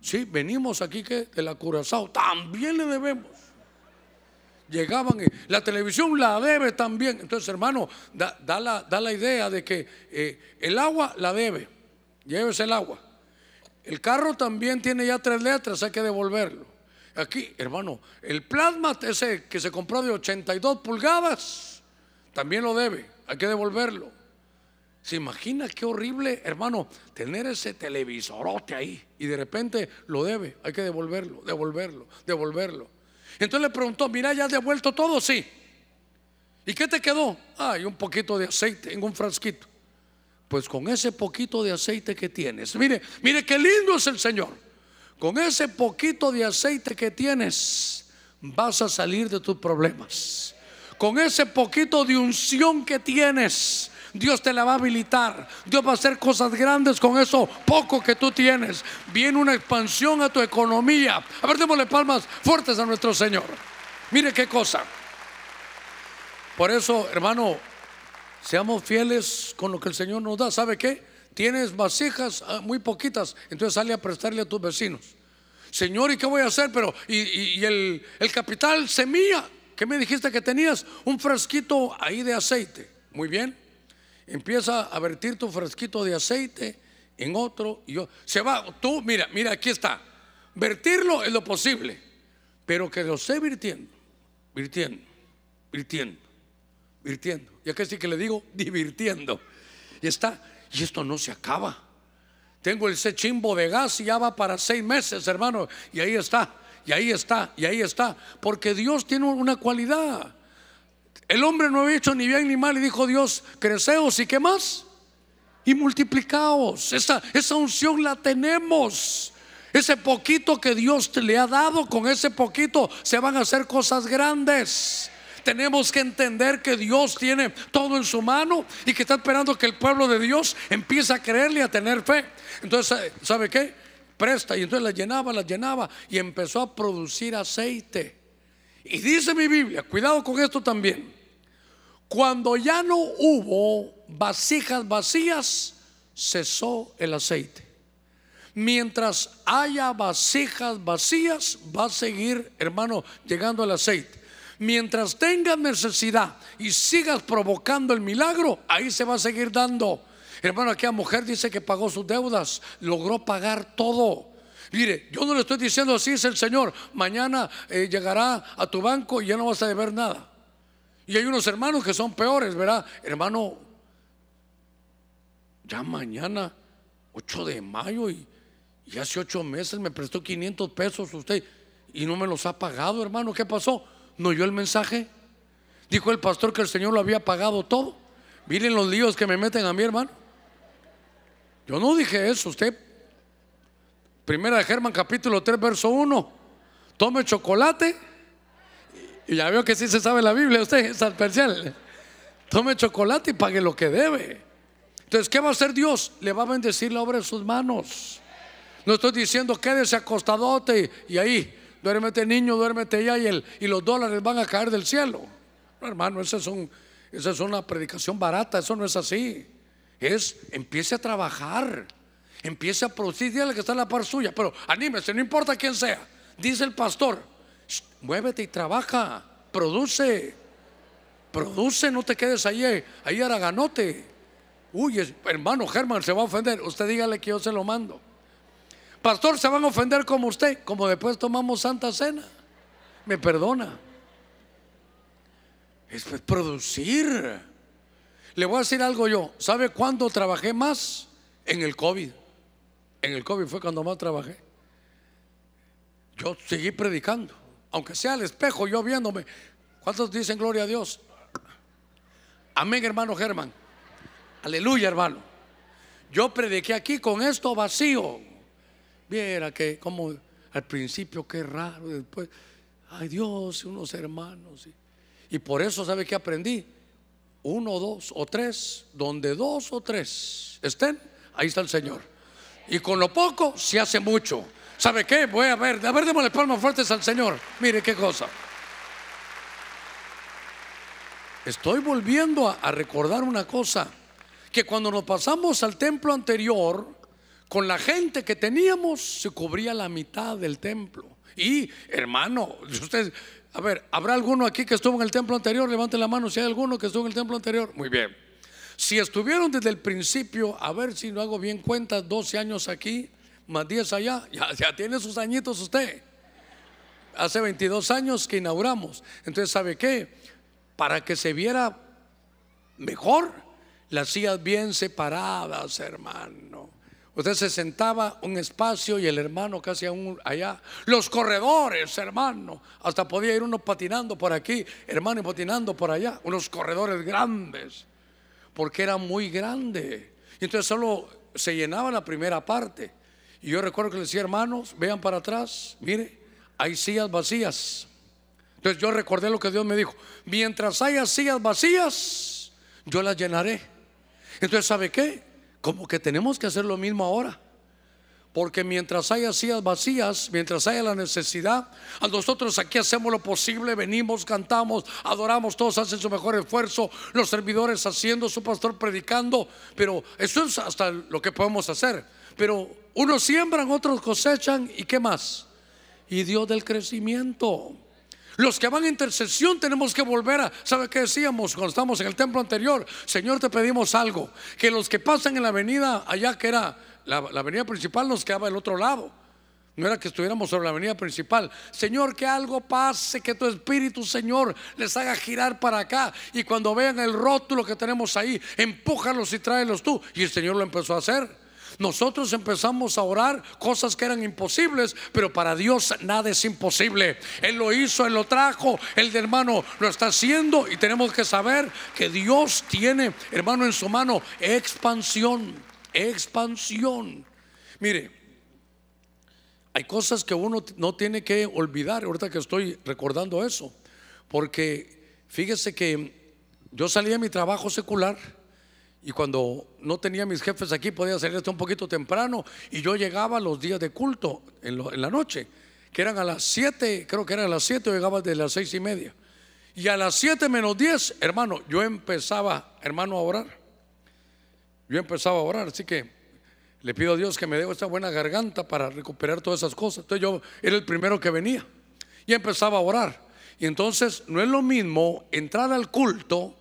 Sí, venimos aquí que de la Curazao, también le debemos llegaban, la televisión la debe también. Entonces, hermano, da, la, idea de que eh, el agua la debe, llévese el agua. El carro también tiene ya tres letras, hay que devolverlo. Aquí, hermano, el plasma ese que se compró de 82 pulgadas, también lo debe, hay que devolverlo. ¿Se imagina qué horrible, hermano, tener ese televisorote ahí y de repente lo debe? Hay que devolverlo, devolverlo, devolverlo. Entonces le preguntó, mira, ¿ya has devuelto todo? Sí. ¿Y qué te quedó? Ah, y un poquito de aceite en un frasquito. Pues con ese poquito de aceite que tienes, mire, mire qué lindo es el Señor. Con ese poquito de aceite que tienes, vas a salir de tus problemas. Con ese poquito de unción que tienes, Dios te la va a habilitar. Dios va a hacer cosas grandes con eso poco que tú tienes. Viene una expansión a tu economía. A ver, démosle palmas fuertes a nuestro Señor. Mire qué cosa. Por eso, hermano, seamos fieles con lo que el Señor nos da. ¿Sabe qué? Tienes vasijas ah, muy poquitas, entonces sale a prestarle a tus vecinos. Señor, ¿y qué voy a hacer? Pero, y, el, capital semilla, ¿qué me dijiste que tenías? Un fresquito ahí de aceite. Muy bien. Empieza a vertir tu fresquito de aceite en otro y yo. Se va, tú, mira, mira, aquí está. Vertirlo es lo posible, pero que lo sé virtiendo, virtiendo, virtiendo, virtiendo. Y aquí sí que le digo, divirtiendo. Y está, y esto no se acaba. Tengo ese chimbo de gas y ya va para seis meses, hermano. Y ahí está, y ahí está, y ahí está. Porque Dios tiene una cualidad. El hombre no había hecho ni bien ni mal y dijo Dios, creceos y qué más. Y multiplicaos. Esa, esa unción la tenemos. Ese poquito que Dios te le ha dado, con ese poquito se van a hacer cosas grandes tenemos que entender que Dios tiene todo en su mano y que está esperando que el pueblo de Dios empiece a creerle y a tener fe. Entonces, ¿sabe qué? Presta y entonces la llenaba, la llenaba y empezó a producir aceite. Y dice mi Biblia, cuidado con esto también. Cuando ya no hubo vasijas vacías, cesó el aceite. Mientras haya vasijas vacías, va a seguir, hermano, llegando el aceite. Mientras tengas necesidad y sigas provocando el milagro, ahí se va a seguir dando. Hermano, aquella mujer dice que pagó sus deudas, logró pagar todo. Mire, yo no le estoy diciendo así, es el Señor. Mañana eh, llegará a tu banco y ya no vas a deber nada. Y hay unos hermanos que son peores, ¿verdad? Hermano, ya mañana, 8 de mayo, y, hace 8 meses me prestó 500 pesos usted y no me los ha pagado, hermano. ¿Qué pasó? ¿No oyó el mensaje? Dijo el pastor que el Señor lo había pagado todo. Miren los líos que me meten a mi hermano. Yo no dije eso, usted. Primera de Germán capítulo 3, verso 1. Tome chocolate. Y ya veo que sí se sabe la Biblia, usted es especial. Tome chocolate y pague lo que debe. Entonces, ¿qué va a hacer Dios? Le va a bendecir la obra de sus manos. No estoy diciendo quédese acostadote y ahí duérmete niño, duérmete ya y, el, y los dólares van a caer del cielo. No, hermano, esa es, una predicación barata, eso no es así. Es, empiece a trabajar, empiece a producir, dígale que está en la par suya, pero anímese, no importa quién sea. Dice el pastor, muévete y trabaja, produce, produce, no te quedes ahí, ahí araganote. Uy, hermano Germán se va a ofender, usted dígale que yo se lo mando. Pastor, se van a ofender como usted, como después tomamos Santa Cena. Me perdona. Es producir. Le voy a decir algo yo. ¿Sabe cuándo trabajé más? En el COVID. En el COVID fue cuando más trabajé. Yo seguí predicando. Aunque sea al espejo, yo viéndome. ¿Cuántos dicen gloria a Dios? Amén, hermano Germán. Aleluya, hermano. Yo prediqué aquí con esto vacío. Viera que como al principio qué raro, después, ay Dios, unos hermanos. Y, por eso, ¿sabe qué aprendí? Uno, dos o tres, donde dos o tres estén, ahí está el Señor. Y con lo poco se hace mucho. ¿Sabe qué? Voy a ver, a ver, démosle palmas fuertes al Señor. Mire qué cosa. Estoy volviendo a recordar una cosa, que cuando nos pasamos al templo anterior, con la gente que teníamos se cubría la mitad del templo. Y hermano, usted, a ver, ¿habrá alguno aquí que estuvo en el templo anterior? Levante la mano si hay alguno que estuvo en el templo anterior. Muy bien. Si estuvieron desde el principio, a ver si no hago bien cuentas, 12 años aquí, más 10 allá, [laughs] ya, ya tiene sus añitos usted. Hace 22 años que inauguramos. Entonces, ¿sabe qué? Para que se viera mejor, las sillas bien separadas, hermano. Usted se sentaba un espacio y el hermano casi aún allá. Los corredores, hermano. Hasta podía ir uno patinando por aquí, hermano, y patinando por allá. Unos corredores grandes. Porque era muy grande. Y entonces solo se llenaba la primera parte. Y yo recuerdo que le decía, hermanos, vean para atrás. Mire, hay sillas vacías. Entonces yo recordé lo que Dios me dijo. Mientras haya sillas vacías, yo las llenaré. Entonces, ¿sabe qué? Como que tenemos que hacer lo mismo ahora. Porque mientras haya sillas vacías, mientras haya la necesidad, a nosotros aquí hacemos lo posible, venimos, cantamos, adoramos, todos hacen su mejor esfuerzo, los servidores haciendo, su pastor predicando, pero eso es hasta lo que podemos hacer. Pero unos siembran, otros cosechan y qué más. Y Dios del crecimiento. Los que van a intercesión tenemos que volver a, ¿sabe qué decíamos cuando estamos en el templo anterior? Señor, te pedimos algo, que los que pasan en la avenida allá que era la, avenida principal nos quedaba del otro lado. No era que estuviéramos sobre la avenida principal. Señor, que algo pase, que tu Espíritu, Señor, les haga girar para acá. Y cuando vean el rótulo que tenemos ahí, empújalos y tráelos tú. Y el Señor lo empezó a hacer. Nosotros empezamos a orar cosas que eran imposibles, pero para Dios nada es imposible. Él lo hizo, Él lo trajo, el de hermano lo está haciendo y tenemos que saber que Dios tiene, hermano, en su mano expansión expansión. Mire, hay cosas que uno no tiene que olvidar, ahorita que estoy recordando eso, porque fíjese que yo salía de mi trabajo secular y cuando no tenía mis jefes aquí podía salir hasta un poquito temprano y yo llegaba los días de culto en, la noche, que eran a las 7, creo que eran a las 7, llegaba de las seis y media. Y a las 7 menos 10, hermano, yo empezaba, hermano, a orar yo empezaba a orar, así que le pido a Dios que me dé esta buena garganta para recuperar todas esas cosas. Entonces yo era el primero que venía y empezaba a orar. Y entonces no es lo mismo entrar al culto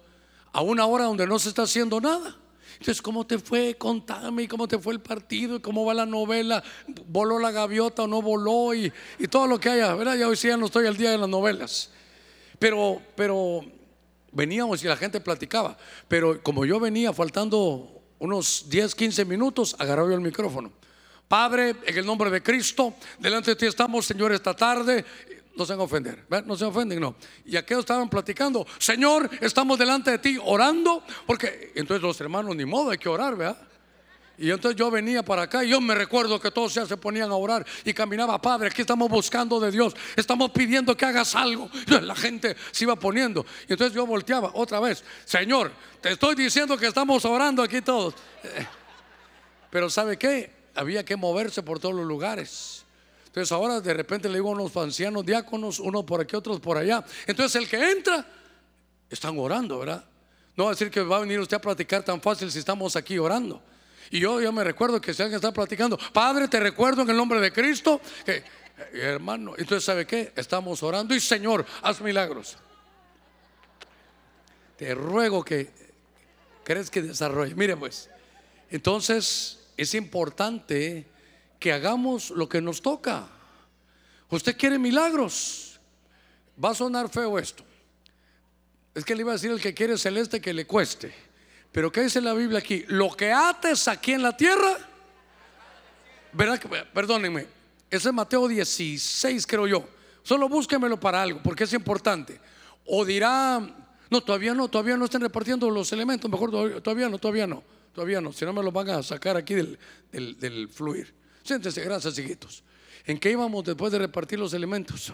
a una hora donde no se está haciendo nada. Entonces, ¿cómo te fue? Contame, ¿cómo te fue el partido? ¿Cómo va la novela? ¿Voló la gaviota o no voló? Y, todo lo que haya, ¿verdad? Ya hoy sí ya no estoy al día de las novelas. Pero, pero veníamos y la gente platicaba. Pero como yo venía faltando unos 10, 15 minutos, agarró yo el micrófono. Padre, en el nombre de Cristo, delante de ti estamos, Señor, esta tarde. No se van a ofender, no se ofenden, no. Y aquellos estaban platicando, Señor, estamos delante de ti orando, porque entonces los hermanos, ni modo, hay que orar, ¿verdad? Y entonces yo venía para acá y yo me recuerdo que todos ya se ponían a orar y caminaba, Padre, aquí estamos buscando de Dios, estamos pidiendo que hagas algo. [laughs] la gente se iba poniendo. Y entonces yo volteaba otra vez, Señor, te estoy diciendo que estamos orando aquí todos. [laughs] Pero ¿sabe qué? Había que moverse por todos los lugares. Entonces ahora de repente le digo a unos ancianos diáconos, uno por aquí, otros por allá. Entonces el que entra, están orando, ¿verdad? No va a decir que va a venir usted a platicar tan fácil si estamos aquí orando. Y yo, yo me recuerdo que si alguien está platicando, Padre, te recuerdo en el nombre de Cristo que, eh, hermano, entonces, ¿sabe qué? Estamos orando y Señor, haz milagros. Te ruego que crees que desarrolle. Mire, pues, entonces es importante que hagamos lo que nos toca. Usted quiere milagros. Va a sonar feo esto. Es que le iba a decir el que quiere celeste que le cueste. Pero ¿qué dice la Biblia aquí? Lo que ates aquí en la tierra, ¿verdad? Perdónenme, ese es Mateo 16, creo yo. Solo búsquemelo para algo, porque es importante. O dirá, no, todavía no, todavía no están repartiendo los elementos, mejor todavía, no, todavía no, todavía no, si no me lo van a sacar aquí del fluir. Siéntese, gracias, hijitos. ¿En qué íbamos después de repartir los elementos?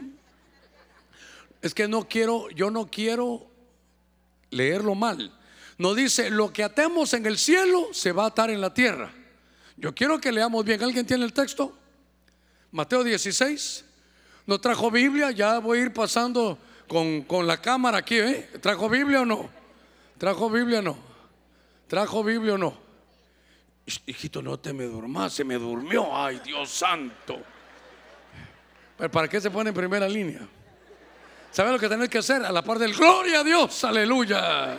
Es que no quiero, yo no quiero leerlo mal. No dice, lo que atemos en el cielo se va a atar en la tierra. Yo quiero que leamos bien. ¿Alguien tiene el texto? Mateo 16. ¿No trajo Biblia? Ya voy a ir pasando con, la cámara aquí. ¿eh? ¿Trajo Biblia o no? ¿Trajo Biblia o no? ¿Trajo Biblia o no? Hijito, no te me durmas, se me durmió. Ay, Dios santo. ¿Pero ¿Para qué se pone en primera línea? ¿Sabe lo que tenés que hacer? A la par del gloria a Dios, aleluya.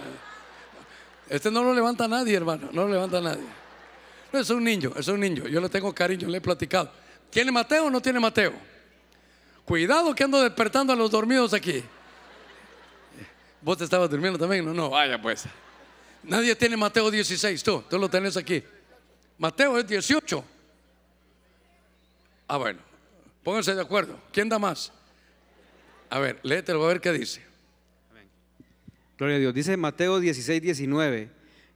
Este no lo levanta nadie, hermano. No lo levanta nadie. es un niño, es un niño. Yo le tengo cariño, le he platicado. ¿Tiene Mateo o no tiene Mateo? Cuidado que ando despertando a los dormidos aquí. ¿Vos te estabas durmiendo también? No, no, vaya pues. Nadie tiene Mateo 16, tú, tú lo tenés aquí. Mateo es 18. Ah, bueno, pónganse de acuerdo. ¿Quién da más? A ver, léetelo a ver qué dice. Gloria a Dios. Dice Mateo 16, 19,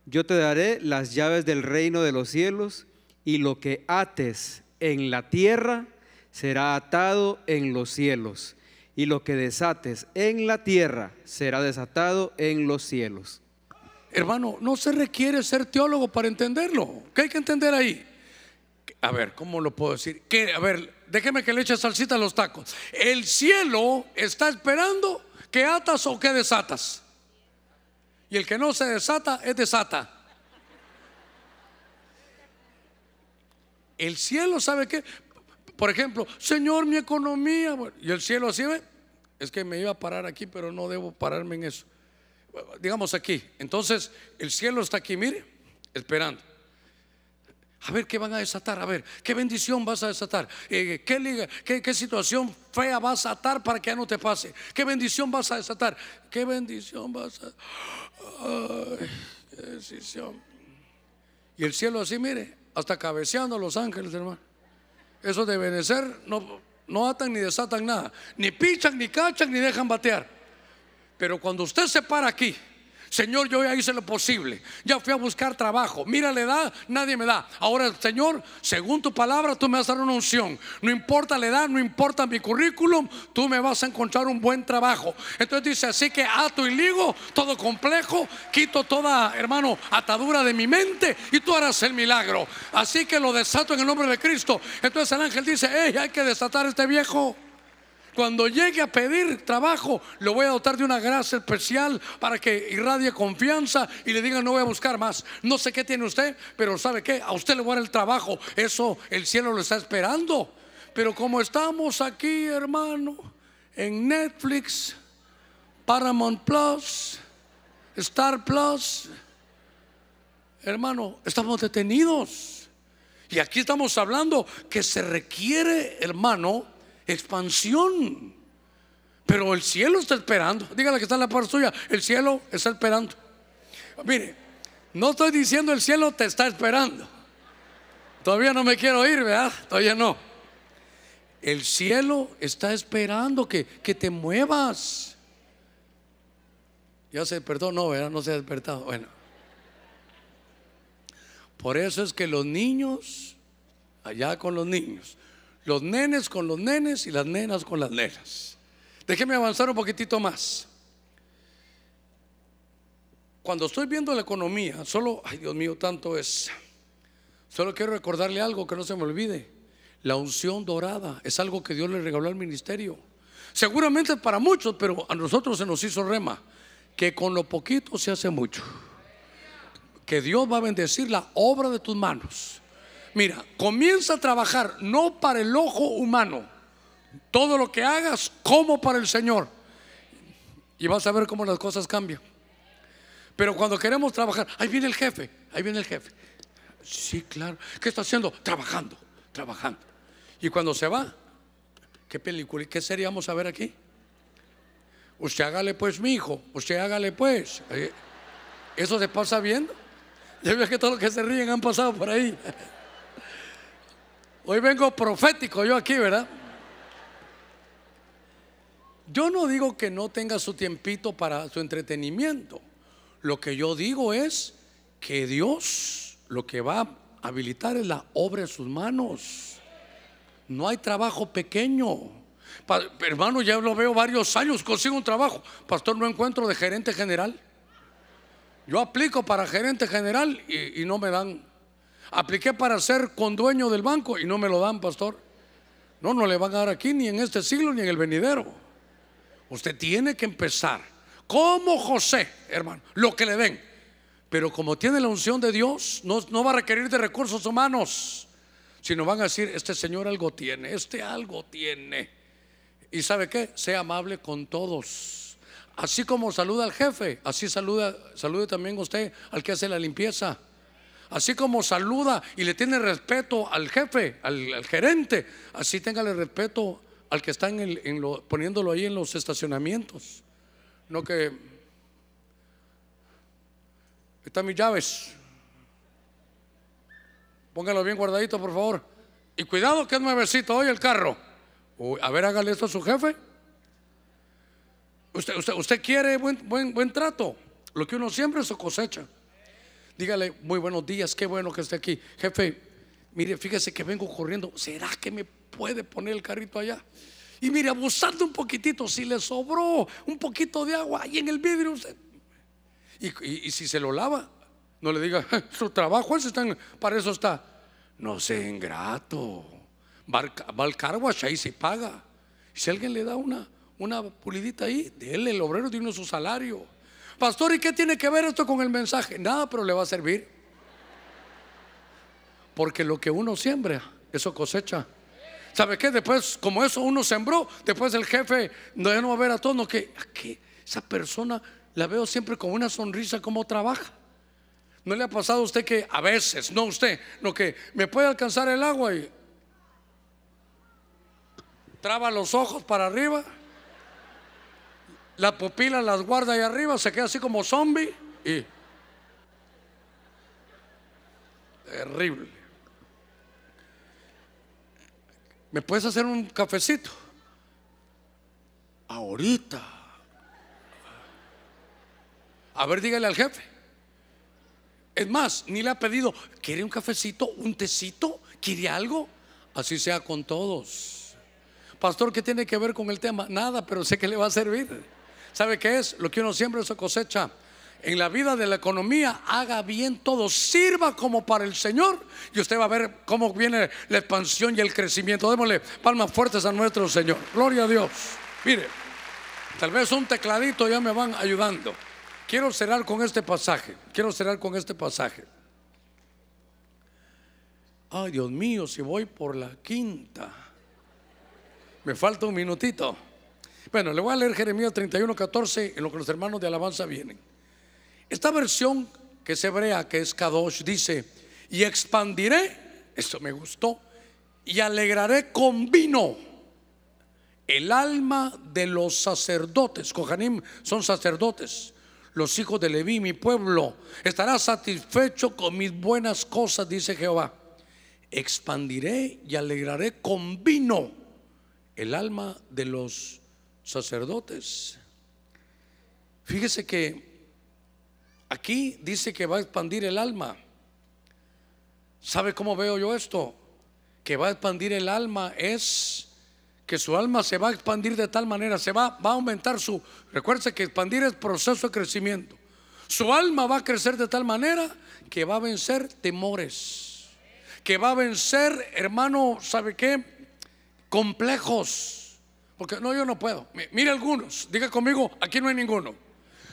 yo te daré las llaves del reino de los cielos y lo que ates en la tierra será atado en los cielos y lo que desates en la tierra será desatado en los cielos. Hermano, no se requiere ser teólogo para entenderlo. ¿Qué hay que entender ahí? a ver, ¿cómo lo puedo decir? Que, a ver, déjeme que le eche salsita a los tacos. El cielo está esperando que atas o que desatas. Y el que no se desata es desata. El cielo sabe que, por ejemplo, Señor, mi economía, y el cielo así ve, es que me iba a parar aquí, pero no debo pararme en eso. Digamos aquí. Entonces, el cielo está aquí, mire, esperando. A ver qué van a desatar, a ver qué bendición vas a desatar, eh, ¿qué, liga, qué, situación fea vas a atar para que ya no te pase, qué bendición vas a desatar, qué bendición vas a. Qué. Y el cielo así, mire, hasta cabeceando los ángeles, hermano. Eso de benecer no, no atan ni desatan nada, ni pichan, ni cachan, ni dejan batear. Pero cuando usted se para aquí, Señor, yo ya hice lo posible. Ya fui a buscar trabajo. Mira la edad, nadie me da. Ahora, Señor, según tu palabra, tú me vas a dar una unción. No importa la edad, no importa mi currículum, tú me vas a encontrar un buen trabajo. Entonces dice, así que ato y ligo todo complejo, quito toda, hermano, atadura de mi mente y tú harás el milagro. Así que lo desato en el nombre de Cristo. Entonces el ángel dice, hey, hay que desatar a este viejo. Cuando llegue a pedir trabajo, le voy a dotar de una gracia especial para que irradie confianza y le diga no voy a buscar más. No sé qué tiene usted, pero ¿sabe qué? A usted le voy a dar el trabajo. Eso el cielo lo está esperando. Pero como estamos aquí, hermano, en Netflix, Paramount Plus, Star Plus, hermano, estamos detenidos. Y aquí estamos hablando que se requiere, hermano, expansión. Pero el cielo está esperando. Dígale que está en la parte suya. El cielo está esperando. Mire, no estoy diciendo el cielo te está esperando. Todavía no me quiero ir, ¿verdad? Todavía no. El cielo está esperando que, que te muevas. Ya se despertó, no, ¿verdad? No se ha despertado. Bueno. Por eso es que los niños, allá con los niños, los nenes con los nenes y las nenas con las nenas. Déjeme avanzar un poquitito más. Cuando estoy viendo la economía, solo, ay Dios mío, tanto es. Solo quiero recordarle algo que no se me olvide. La unción dorada es algo que Dios le regaló al ministerio. Seguramente para muchos, pero a nosotros se nos hizo rema. Que con lo poquito se hace mucho. Que Dios va a bendecir la obra de tus manos. Mira, comienza a trabajar no para el ojo humano. Todo lo que hagas como para el Señor. Y vas a ver cómo las cosas cambian. Pero cuando queremos trabajar, ahí viene el jefe, ahí viene el jefe. Sí, claro. ¿Qué está haciendo? Trabajando, trabajando. Y cuando se va, ¿qué película qué serie vamos a ver aquí? Usted hágale pues, mi hijo, usted hágale pues. Eh, ¿Eso se pasa viendo? Ya veo que todos los que se ríen han pasado por ahí. Hoy vengo profético yo aquí, ¿verdad? Yo no digo que no tenga su tiempito para su entretenimiento. Lo que yo digo es que Dios lo que va a habilitar es la obra de sus manos. No hay trabajo pequeño. hermano, ya lo veo varios años, consigo un trabajo. Pastor, no encuentro de gerente general. Yo aplico para gerente general y no me dan Apliqué para ser condueño del banco y no me lo dan, pastor. No, no le van a dar aquí ni en este siglo ni en el venidero. Usted tiene que empezar como José, hermano, lo que le den. Pero como tiene la unción de Dios, no, no va a requerir de recursos humanos, sino van a decir, este señor algo tiene, este algo tiene. Y sabe qué, sea amable con todos. Así como saluda al jefe, así saluda, salude también usted al que hace la limpieza. Así como saluda y le tiene respeto al jefe, al, gerente, así téngale respeto al que está en poniéndolo ahí en los estacionamientos. No que están mis llaves. Póngalo bien guardadito, por favor. Y cuidado que es nuevecito hoy el carro. a ver, hágale esto a su jefe. Usted, usted, usted quiere buen, buen, buen trato. Lo que uno siempre su cosecha. Dígale, muy buenos días, qué bueno que esté aquí. Jefe, mire, fíjese que vengo corriendo. ¿Será que me puede poner el carrito allá? Y mire, abusando un poquitito, si le sobró un poquito de agua ahí en el vidrio, usted. Y, si se lo lava, no le diga, su trabajo está, para eso está. No sea ingrato. Va al, va al car wash, ahí se paga. Y si alguien le da una, una pulidita ahí, déle, el obrero tiene su salario. Pastor, ¿y qué tiene que ver esto con el mensaje? Nada, pero le va a servir. Porque lo que uno siembra, eso cosecha. ¿Sabe qué? Después, como eso uno sembró, después el jefe no, va a ver a todos, que, esa persona la veo siempre con una sonrisa como trabaja. ¿No le ha pasado a usted que a veces, no usted, no que me puede alcanzar el agua y traba los ojos para arriba, la pupila las guarda ahí arriba, se queda así como zombie y terrible. ¿Me puedes hacer un cafecito? Ahorita. A ver, dígale al jefe. Es más, ni le ha pedido, ¿quiere un cafecito, un tecito? ¿Quiere algo? Así sea con todos. Pastor, ¿qué tiene que ver con el tema? Nada, pero sé que le va a servir. ¿Sabe qué es? Lo que uno siembra eso cosecha. En la vida de la economía, haga bien todo, sirva como para el Señor y usted va a ver cómo viene la expansión y el crecimiento. Démosle palmas fuertes a nuestro Señor. Gloria a Dios. Mire, tal vez un tecladito ya me van ayudando. Quiero cerrar con este pasaje. Quiero cerrar con este pasaje. Ay, Dios mío, si voy por la quinta. Me falta un minutito. Bueno, le voy a leer Jeremías 31, 14 en lo que los hermanos de alabanza vienen. Esta versión que es hebrea, que es Kadosh, dice, y expandiré, esto me gustó, y alegraré con vino el alma de los sacerdotes. Kohanim son sacerdotes. Los hijos de Leví, mi pueblo, estará satisfecho con mis buenas cosas, dice Jehová. Expandiré y alegraré con vino el alma de los sacerdotes. Fíjese que aquí dice que va a expandir el alma. ¿Sabe cómo veo yo esto? Que va a expandir el alma es que su alma se va a expandir de tal manera, se va, va a aumentar su... Recuerde que expandir es proceso de crecimiento. Su alma va a crecer de tal manera que va a vencer temores, que va a vencer, hermano, ¿sabe qué? Complejos. Porque no, yo no puedo. Mire algunos, diga conmigo, aquí no hay ninguno.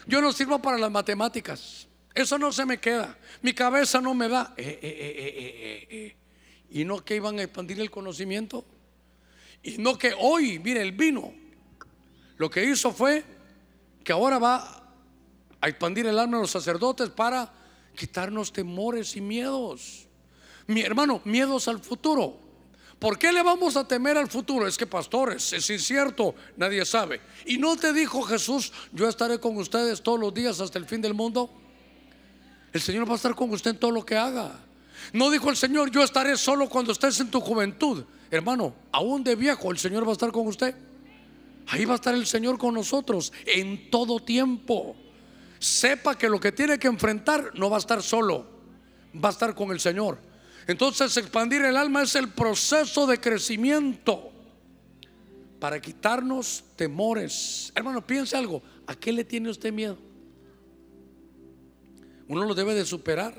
Yo no sirvo para las matemáticas. Eso no se me queda. Mi cabeza no me da. Eh, eh, eh, ¿Y no que iban a expandir el conocimiento? Y no que hoy, mire, el vino, lo que hizo fue que ahora va a expandir el alma de los sacerdotes para quitarnos temores y miedos. Mi hermano, miedos al futuro. ¿Por qué le vamos a temer al futuro? Es que pastores, es incierto, nadie sabe. ¿Y no te dijo Jesús, yo estaré con ustedes todos los días hasta el fin del mundo? El Señor va a estar con usted en todo lo que haga. No dijo el Señor, yo estaré solo cuando estés en tu juventud. Hermano, aún de viejo el Señor va a estar con usted. Ahí va a estar el Señor con nosotros en todo tiempo. Sepa que lo que tiene que enfrentar no va a estar solo, va a estar con el Señor. Entonces expandir el alma es el proceso de crecimiento para quitarnos temores. Hermano, piense algo, ¿a qué le tiene usted miedo? Uno lo debe de superar.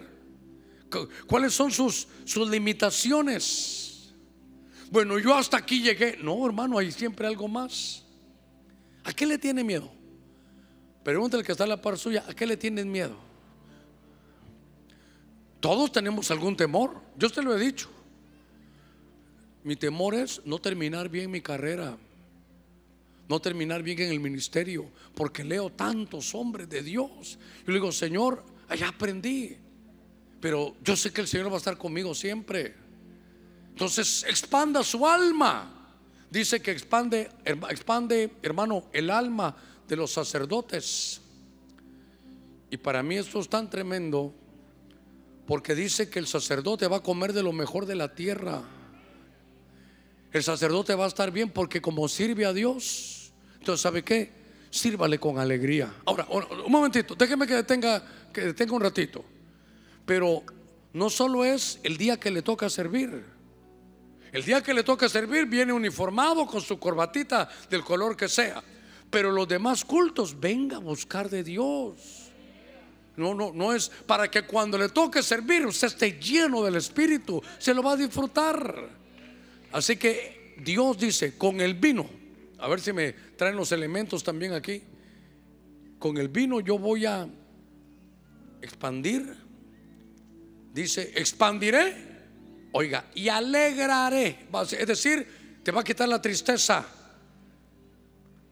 ¿Cuáles son sus, sus limitaciones? Bueno, yo hasta aquí llegué. No, hermano, hay siempre algo más. ¿A qué le tiene miedo? Pregúntale que está en la par suya, ¿a qué le tienen miedo? Todos tenemos algún temor. Yo te lo he dicho. Mi temor es no terminar bien mi carrera, no terminar bien en el ministerio, porque leo tantos hombres de Dios. Yo le digo, Señor, allá aprendí, pero yo sé que el Señor va a estar conmigo siempre. Entonces expanda su alma. Dice que expande, expande, hermano, el alma de los sacerdotes. Y para mí esto es tan tremendo porque dice que el sacerdote va a comer de lo mejor de la tierra. El sacerdote va a estar bien porque como sirve a Dios, entonces ¿sabe qué? Sírvale con alegría. Ahora, un momentito, déjeme que detenga, que detenga un ratito. Pero no solo es el día que le toca servir. El día que le toca servir viene uniformado con su corbatita del color que sea. Pero los demás cultos, venga a buscar de Dios. No, no, no es para que cuando le toque servir usted esté lleno del Espíritu, se lo va a disfrutar. Así que Dios dice, con el vino, a ver si me traen los elementos también aquí, con el vino yo voy a expandir, dice, expandiré, oiga, y alegraré, es decir, te va a quitar la tristeza.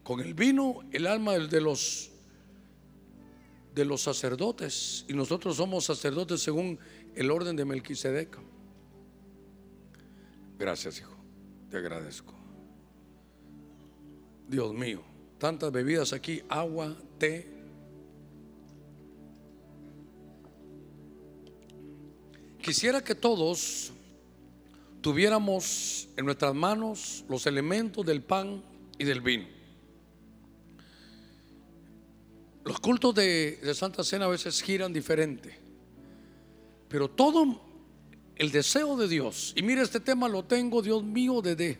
Con el vino, el alma de los de los sacerdotes y nosotros somos sacerdotes según el orden de Melquisedec. Gracias, hijo. Te agradezco. Dios mío, tantas bebidas aquí, agua, té. Quisiera que todos tuviéramos en nuestras manos los elementos del pan y del vino. Los cultos de, Santa Cena a veces giran diferente, pero todo el deseo de Dios, y mire este tema lo tengo, Dios mío, desde,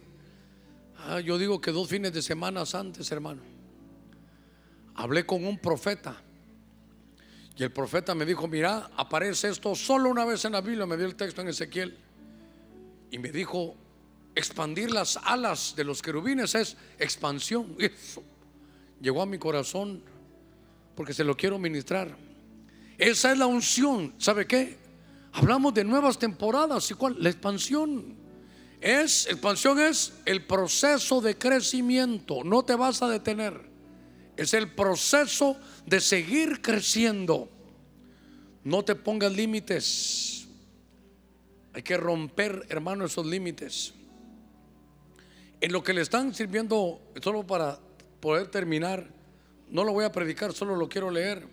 ah, yo digo que dos fines de semana antes, hermano, hablé con un profeta. Y el profeta me dijo, mira, aparece esto solo una vez en la Biblia, me dio el texto en Ezequiel. Y me dijo, expandir las alas de los querubines es expansión. [laughs] Eso llegó a mi corazón porque se lo quiero ministrar. Esa es la unción. ¿Sabe qué? Hablamos de nuevas temporadas. ¿Y cuál? La expansión. Es, expansión es el proceso de crecimiento. No te vas a detener. Es el proceso de seguir creciendo. No te pongas límites. Hay que romper, hermano, esos límites. En lo que le están sirviendo, solo para poder terminar, no lo voy a predicar, solo lo quiero leer.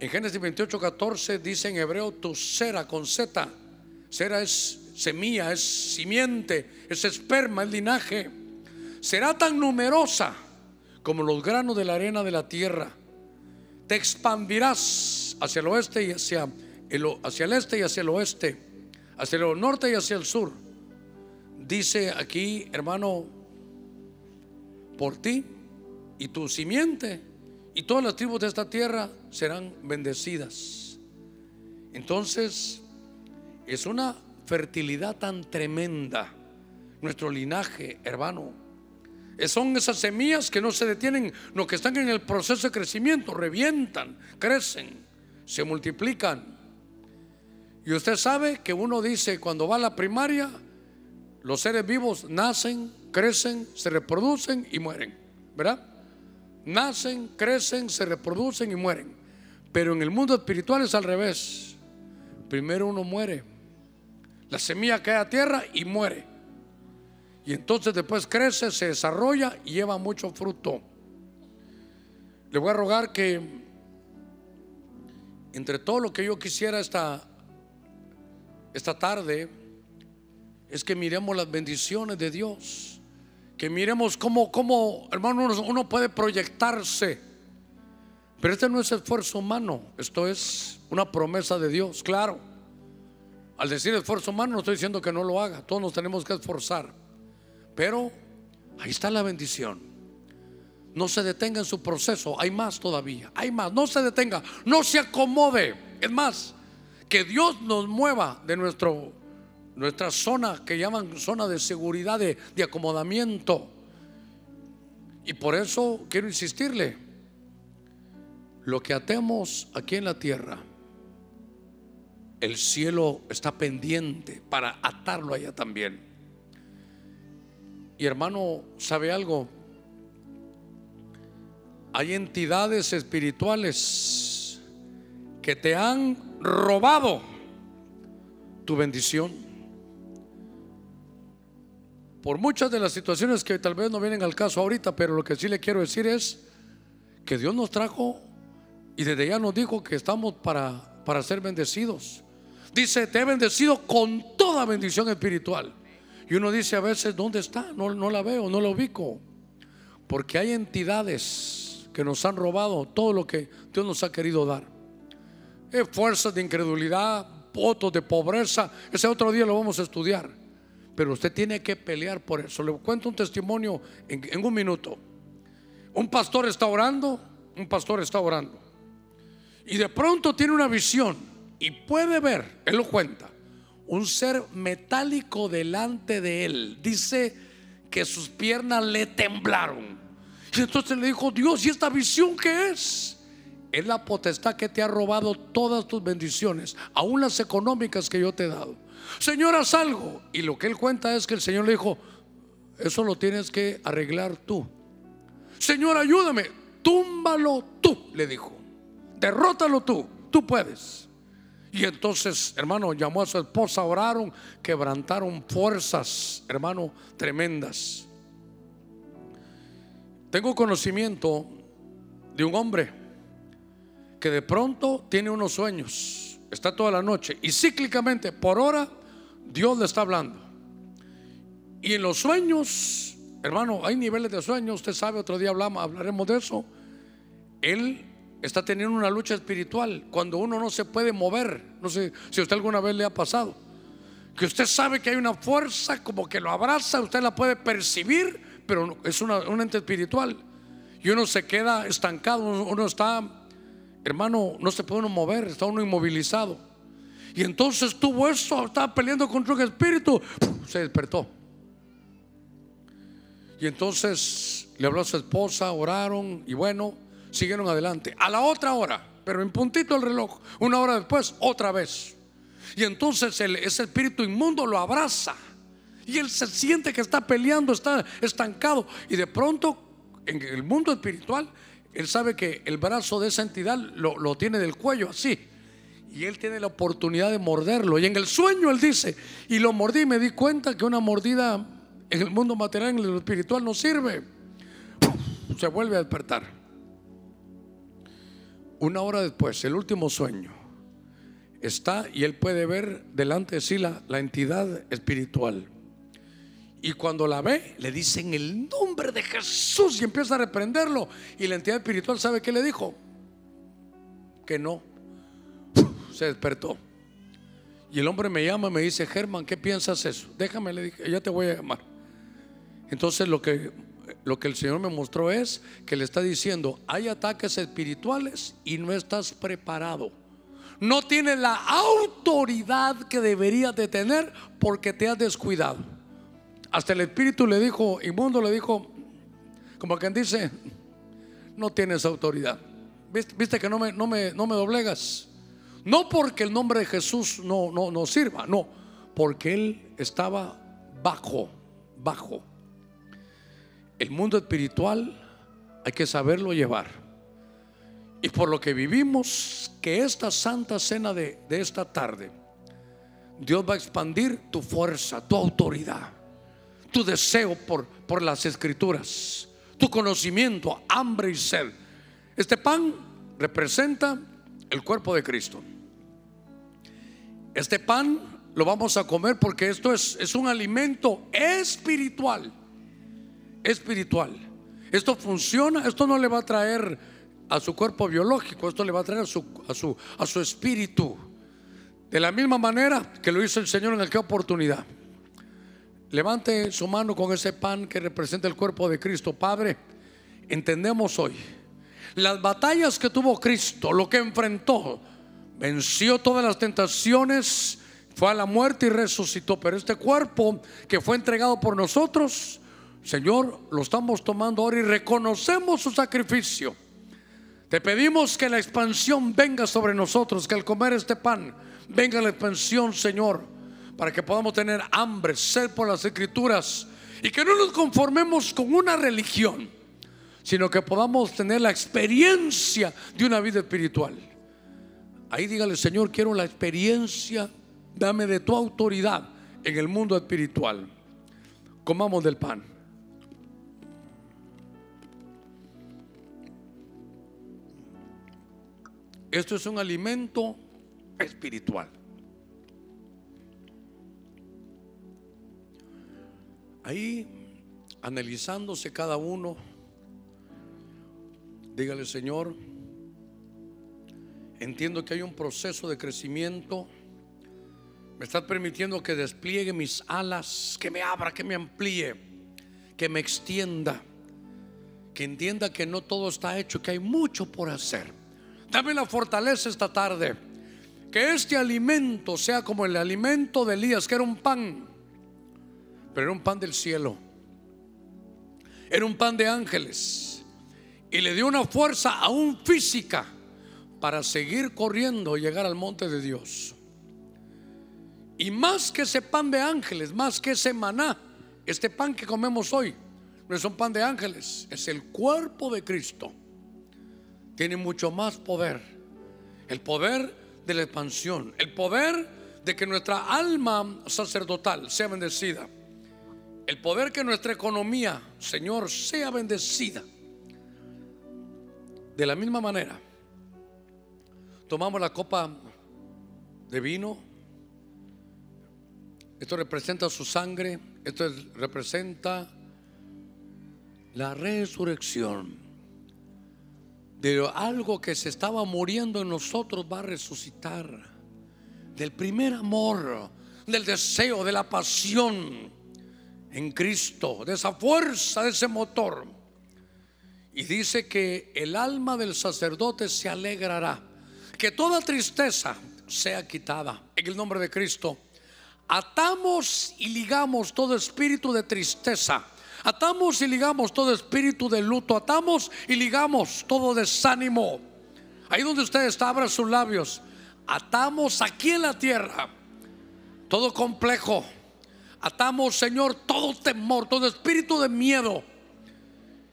En Génesis 28, 14 dice en hebreo tu cera con Z. Cera es semilla, es simiente, es esperma, es linaje. Será tan numerosa como los granos de la arena de la tierra. Te expandirás hacia el oeste y hacia el, hacia el este y hacia el oeste, hacia el norte y hacia el sur. Dice aquí, hermano, por ti y tu simiente y todas las tribus de esta tierra serán bendecidas. Entonces, es una fertilidad tan tremenda nuestro linaje, hermano. Son esas semillas que no se detienen, no que están en el proceso de crecimiento, revientan, crecen, se multiplican. Y usted sabe que uno dice cuando va a la primaria, los seres vivos nacen, crecen, se reproducen y mueren, ¿verdad? Nacen, crecen, se reproducen y mueren. Pero en el mundo espiritual es al revés. Primero uno muere. La semilla cae a tierra y muere. Y entonces después crece, se desarrolla y lleva mucho fruto. Le voy a rogar que entre todo lo que yo quisiera esta, esta tarde es que miremos las bendiciones de Dios que miremos cómo, cómo, hermano, uno puede proyectarse. Pero este no es esfuerzo humano, esto es una promesa de Dios, claro. Al decir esfuerzo humano no estoy diciendo que no lo haga, todos nos tenemos que esforzar. Pero ahí está la bendición. No se detenga en su proceso, hay más todavía, hay más, no se detenga, no se acomode. Es más, que Dios nos mueva de nuestro nuestra zona que llaman zona de seguridad, de, acomodamiento. Y por eso quiero insistirle, lo que atemos aquí en la tierra, el cielo está pendiente para atarlo allá también. Y hermano, ¿sabe algo? Hay entidades espirituales que te han robado tu bendición por muchas de las situaciones que tal vez no vienen al caso ahorita, pero lo que sí le quiero decir es que Dios nos trajo y desde ya nos dijo que estamos para, para ser bendecidos. Dice, te he bendecido con toda bendición espiritual. Y uno dice a veces, ¿dónde está? No, no la veo, no la ubico. Porque hay entidades que nos han robado todo lo que Dios nos ha querido dar. fuerzas de incredulidad, votos de pobreza. Ese otro día lo vamos a estudiar. Pero usted tiene que pelear por eso. Le cuento un testimonio en, un minuto. Un pastor está orando, un pastor está orando. Y de pronto tiene una visión y puede ver, él lo cuenta, un ser metálico delante de él. Dice que sus piernas le temblaron. Y entonces le dijo, Dios, ¿y esta visión qué es? Es la potestad que te ha robado todas tus bendiciones, aún las económicas que yo te he dado. Señor, haz algo. Y lo que él cuenta es que el Señor le dijo, eso lo tienes que arreglar tú. Señor, ayúdame, túmbalo tú, le dijo. Derrótalo tú, tú puedes. Y entonces, hermano, llamó a su esposa, oraron, quebrantaron fuerzas, hermano, tremendas. Tengo conocimiento de un hombre que de pronto tiene unos sueños, está toda la noche y cíclicamente, por hora, Dios le está hablando. Y en los sueños, hermano, hay niveles de sueños, usted sabe, otro día hablamos, hablaremos de eso. Él está teniendo una lucha espiritual cuando uno no se puede mover. No sé si a usted alguna vez le ha pasado. Que usted sabe que hay una fuerza como que lo abraza, usted la puede percibir, pero es un ente espiritual. Y uno se queda estancado, uno está, hermano, no se puede uno mover, está uno inmovilizado. Y entonces tuvo eso, estaba peleando contra un espíritu, se despertó. Y entonces le habló a su esposa, oraron y bueno, siguieron adelante. A la otra hora, pero en puntito el reloj, una hora después, otra vez. Y entonces ese espíritu inmundo lo abraza. Y él se siente que está peleando, está estancado. Y de pronto, en el mundo espiritual, él sabe que el brazo de esa entidad lo, lo tiene del cuello así. Y él tiene la oportunidad de morderlo. Y en el sueño él dice, y lo mordí y me di cuenta que una mordida en el mundo material, en el espiritual, no sirve. Se vuelve a despertar. Una hora después, el último sueño, está y él puede ver delante de sí la, la entidad espiritual. Y cuando la ve, le dicen el nombre de Jesús y empieza a reprenderlo. Y la entidad espiritual sabe qué le dijo. Que no. Se despertó. Y el hombre me llama y me dice, Germán, ¿qué piensas eso? Déjame, le dije, ya te voy a llamar. Entonces lo que lo que el Señor me mostró es que le está diciendo, hay ataques espirituales y no estás preparado. No tienes la autoridad que deberías de tener porque te has descuidado. Hasta el Espíritu le dijo, inmundo le dijo, como quien dice, no tienes autoridad. ¿Viste, que no me, no, me, no me doblegas? No porque el nombre de Jesús no, no, no sirva, no, porque él estaba bajo, bajo el mundo espiritual hay que saberlo llevar. Y por lo que vivimos, que esta santa cena de, esta tarde, Dios va a expandir tu fuerza, tu autoridad, tu deseo por, por las escrituras, tu conocimiento, hambre y sed. Este pan representa el cuerpo de Cristo. Este pan lo vamos a comer porque esto es, es un alimento espiritual espiritual. Esto funciona, esto no le va a traer a su cuerpo biológico, esto le va a traer a su, a su, a su espíritu. De la misma manera que lo hizo el Señor en aquella oportunidad. Levante su mano con ese pan que representa el cuerpo de Cristo. Padre, entendemos hoy las batallas que tuvo Cristo, lo que enfrentó, venció todas las tentaciones, fue a la muerte y resucitó. Pero este cuerpo que fue entregado por nosotros, Señor, lo estamos tomando ahora y reconocemos su sacrificio. Te pedimos que la expansión venga sobre nosotros, que al comer este pan venga la expansión, Señor, para que podamos tener hambre, sed por las escrituras y que no nos conformemos con una religión, sino que podamos tener la experiencia de una vida espiritual. Ahí dígale, Señor, quiero la experiencia, dame de tu autoridad en el mundo espiritual. Comamos del pan. Esto es un alimento espiritual. Ahí, analizándose cada uno, dígale, Señor, entiendo que hay un proceso de crecimiento. Me estás permitiendo que despliegue mis alas, que me abra, que me amplíe, que me extienda, que entienda que no todo está hecho, que hay mucho por hacer Dame la fortaleza esta tarde. Que este alimento sea como el alimento de Elías, que era un pan, pero era un pan del cielo. Era un pan de ángeles. Y le dio una fuerza aún física para seguir corriendo y llegar al monte de Dios. Y más que ese pan de ángeles, más que ese maná, este pan que comemos hoy, no es un pan de ángeles, es el cuerpo de Cristo. Tiene mucho más poder. El poder de la expansión, el poder de que nuestra alma sacerdotal sea bendecida. El poder que nuestra economía, Señor, sea bendecida. De la misma manera, tomamos la copa de vino. Esto representa su sangre. Esto representa la resurrección de algo que se estaba muriendo en nosotros va a resucitar. Del primer amor, del deseo, de la pasión en Cristo, de esa fuerza, de ese motor. Y dice que el alma del sacerdote se alegrará, que toda tristeza sea quitada en el nombre de Cristo. Atamos y ligamos todo espíritu de tristeza Atamos y ligamos todo espíritu de luto. Atamos y ligamos todo desánimo. Ahí donde usted está, abra sus labios. Atamos aquí en la tierra todo complejo. Atamos, Señor, todo temor, todo espíritu de miedo.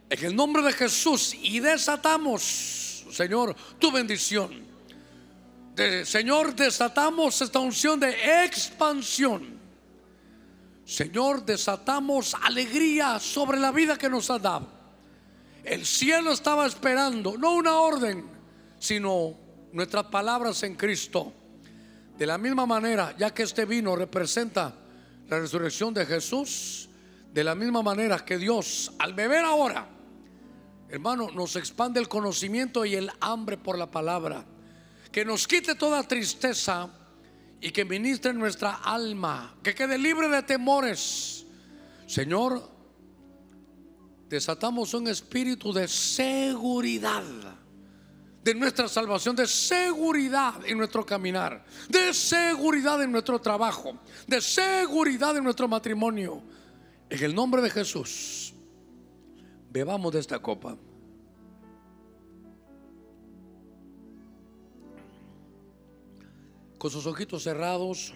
En el nombre de Jesús. Y desatamos, Señor, tu bendición. Señor, desatamos esta unción de expansión Señor, desatamos alegría sobre la vida que nos ha dado. El cielo estaba esperando, no una orden, sino nuestras palabras en Cristo. De la misma manera, ya que este vino representa la resurrección de Jesús, de la misma manera que Dios, al beber ahora, hermano, nos expande el conocimiento y el hambre por la palabra, que nos quite toda tristeza y que ministre nuestra alma, que quede libre de temores. Señor, desatamos un espíritu de seguridad de nuestra salvación, de seguridad en nuestro caminar, de seguridad en nuestro trabajo, de seguridad en nuestro matrimonio. En el nombre de Jesús, bebamos de esta copa. con sus ojitos cerrados,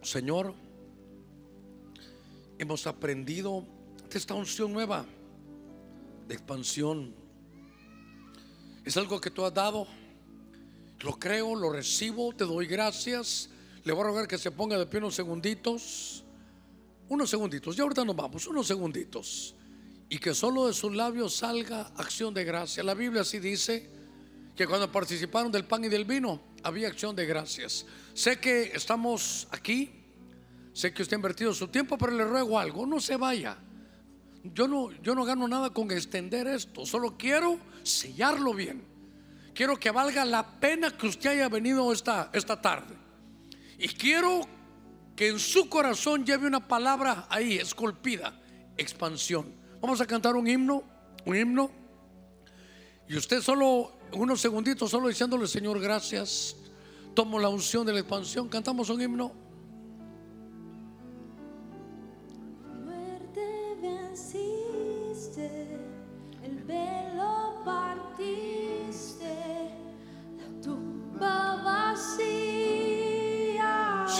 Señor, hemos aprendido de esta unción nueva de expansión. Es algo que tú has dado. Lo creo, lo recibo, te doy gracias. Le voy a rogar que se ponga de pie unos segunditos. Unos segunditos, ya ahorita nos vamos, unos segunditos. Y que solo de sus labios salga acción de gracia. La Biblia así dice que cuando participaron del pan y del vino, había acción de gracias. Sé que estamos aquí, sé que usted ha invertido su tiempo, pero le ruego algo, no se vaya. Yo no, yo no gano nada con extender esto, solo quiero sellarlo bien. Quiero que valga la pena que usted haya venido esta, esta tarde. Y quiero que en su corazón lleve una palabra ahí, esculpida, expansión. Vamos a cantar un himno, un himno. Y usted solo unos segunditos solo diciéndole, Señor, gracias. Tomo la unción de la expansión. Cantamos un himno.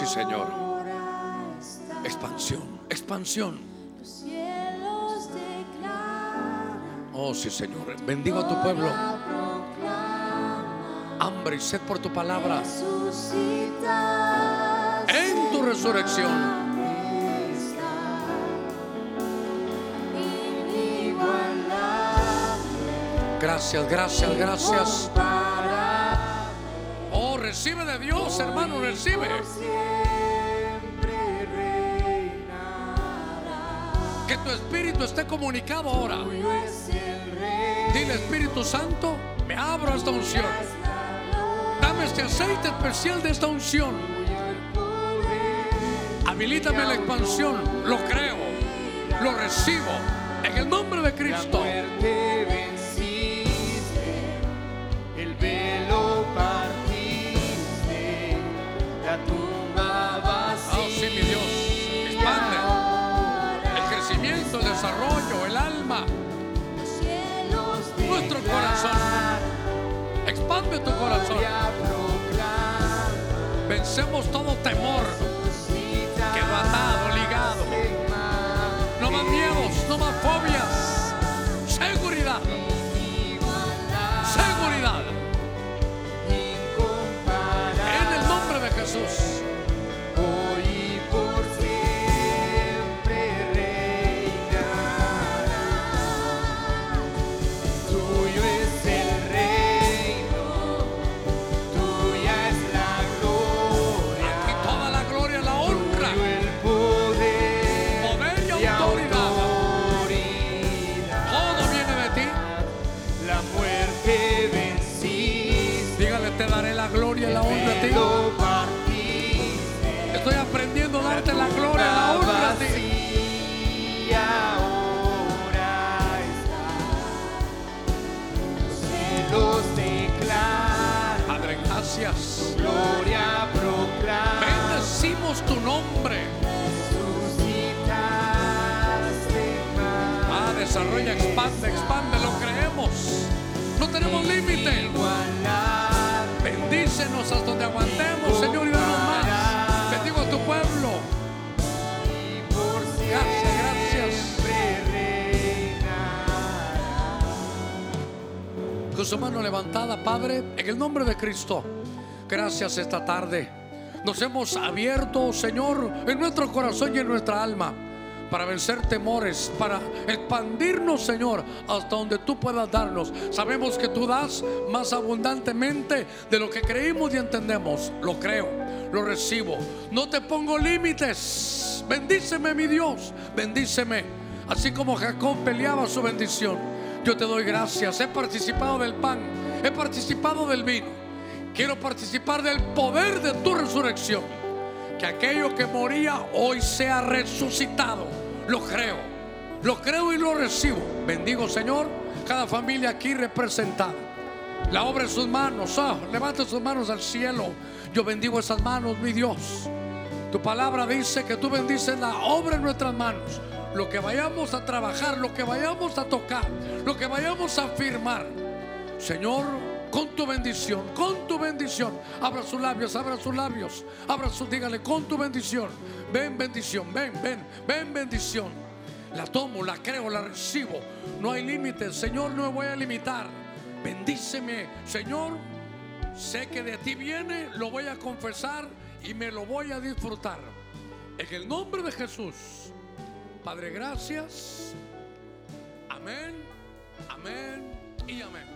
Señor. Expansión, expansión. Oh, sí, Señor. Bendigo a tu pueblo hambre y sed por tu palabra. En tu resurrección. Gracias, gracias, gracias. Recibe de Dios, hermano, recibe. Que tu espíritu esté comunicado ahora. Dile Espíritu Santo, me abro a esta unción este aceite especial de esta unción. Habilítame la expansión. Lo creo. Lo recibo. En el nombre de Cristo. Deshacemos todo temor. Quedó atado, ligado. No más miedos, no más fobias. Gloria y la honra a ti. Estoy aprendiendo a darte la gloria y la honra a ti. Padre, gracias. gloria. Bendecimos tu nombre. Ah, desarrolla, expande, expande, lo creemos. No tenemos límite. Bendícenos hasta donde aguantemos, Señor, y danos más. Bendigo a tu pueblo. Gracias, gracias. Con su mano levantada, Padre, en el nombre de Cristo. Gracias esta tarde. Nos hemos abierto, Señor, en nuestro corazón y en nuestra alma para vencer temores, para expandirnos, Señor, hasta donde tú puedas darnos. Sabemos que tú das más abundantemente de lo que creímos y entendemos. Lo creo, lo recibo. No te pongo límites. Bendíceme, mi Dios. Bendíceme. Así como Jacob peleaba su bendición. Yo te doy gracias. He participado del pan. He participado del vino. Quiero participar del poder de tu resurrección. Que aquello que moría hoy sea resucitado. Lo creo. Lo creo y lo recibo. Bendigo, Señor, cada familia aquí representada. La obra en sus manos. Ah, levante sus manos al cielo. Yo bendigo esas manos, mi Dios. Tu palabra dice que tú bendices la obra en nuestras manos. Lo que vayamos a trabajar, lo que vayamos a tocar, lo que vayamos a firmar. Señor, con tu bendición, con tu bendición. Abra sus labios, abra sus labios. Abra sus, dígale, con tu bendición. Ven bendición, ven, ven, ven bendición. La tomo, la creo, la recibo. No hay límites, Señor, no me voy a limitar. Bendíceme, Señor. Sé que de ti viene, lo voy a confesar y me lo voy a disfrutar. En el nombre de Jesús. Padre, gracias. Amén, amén y amén.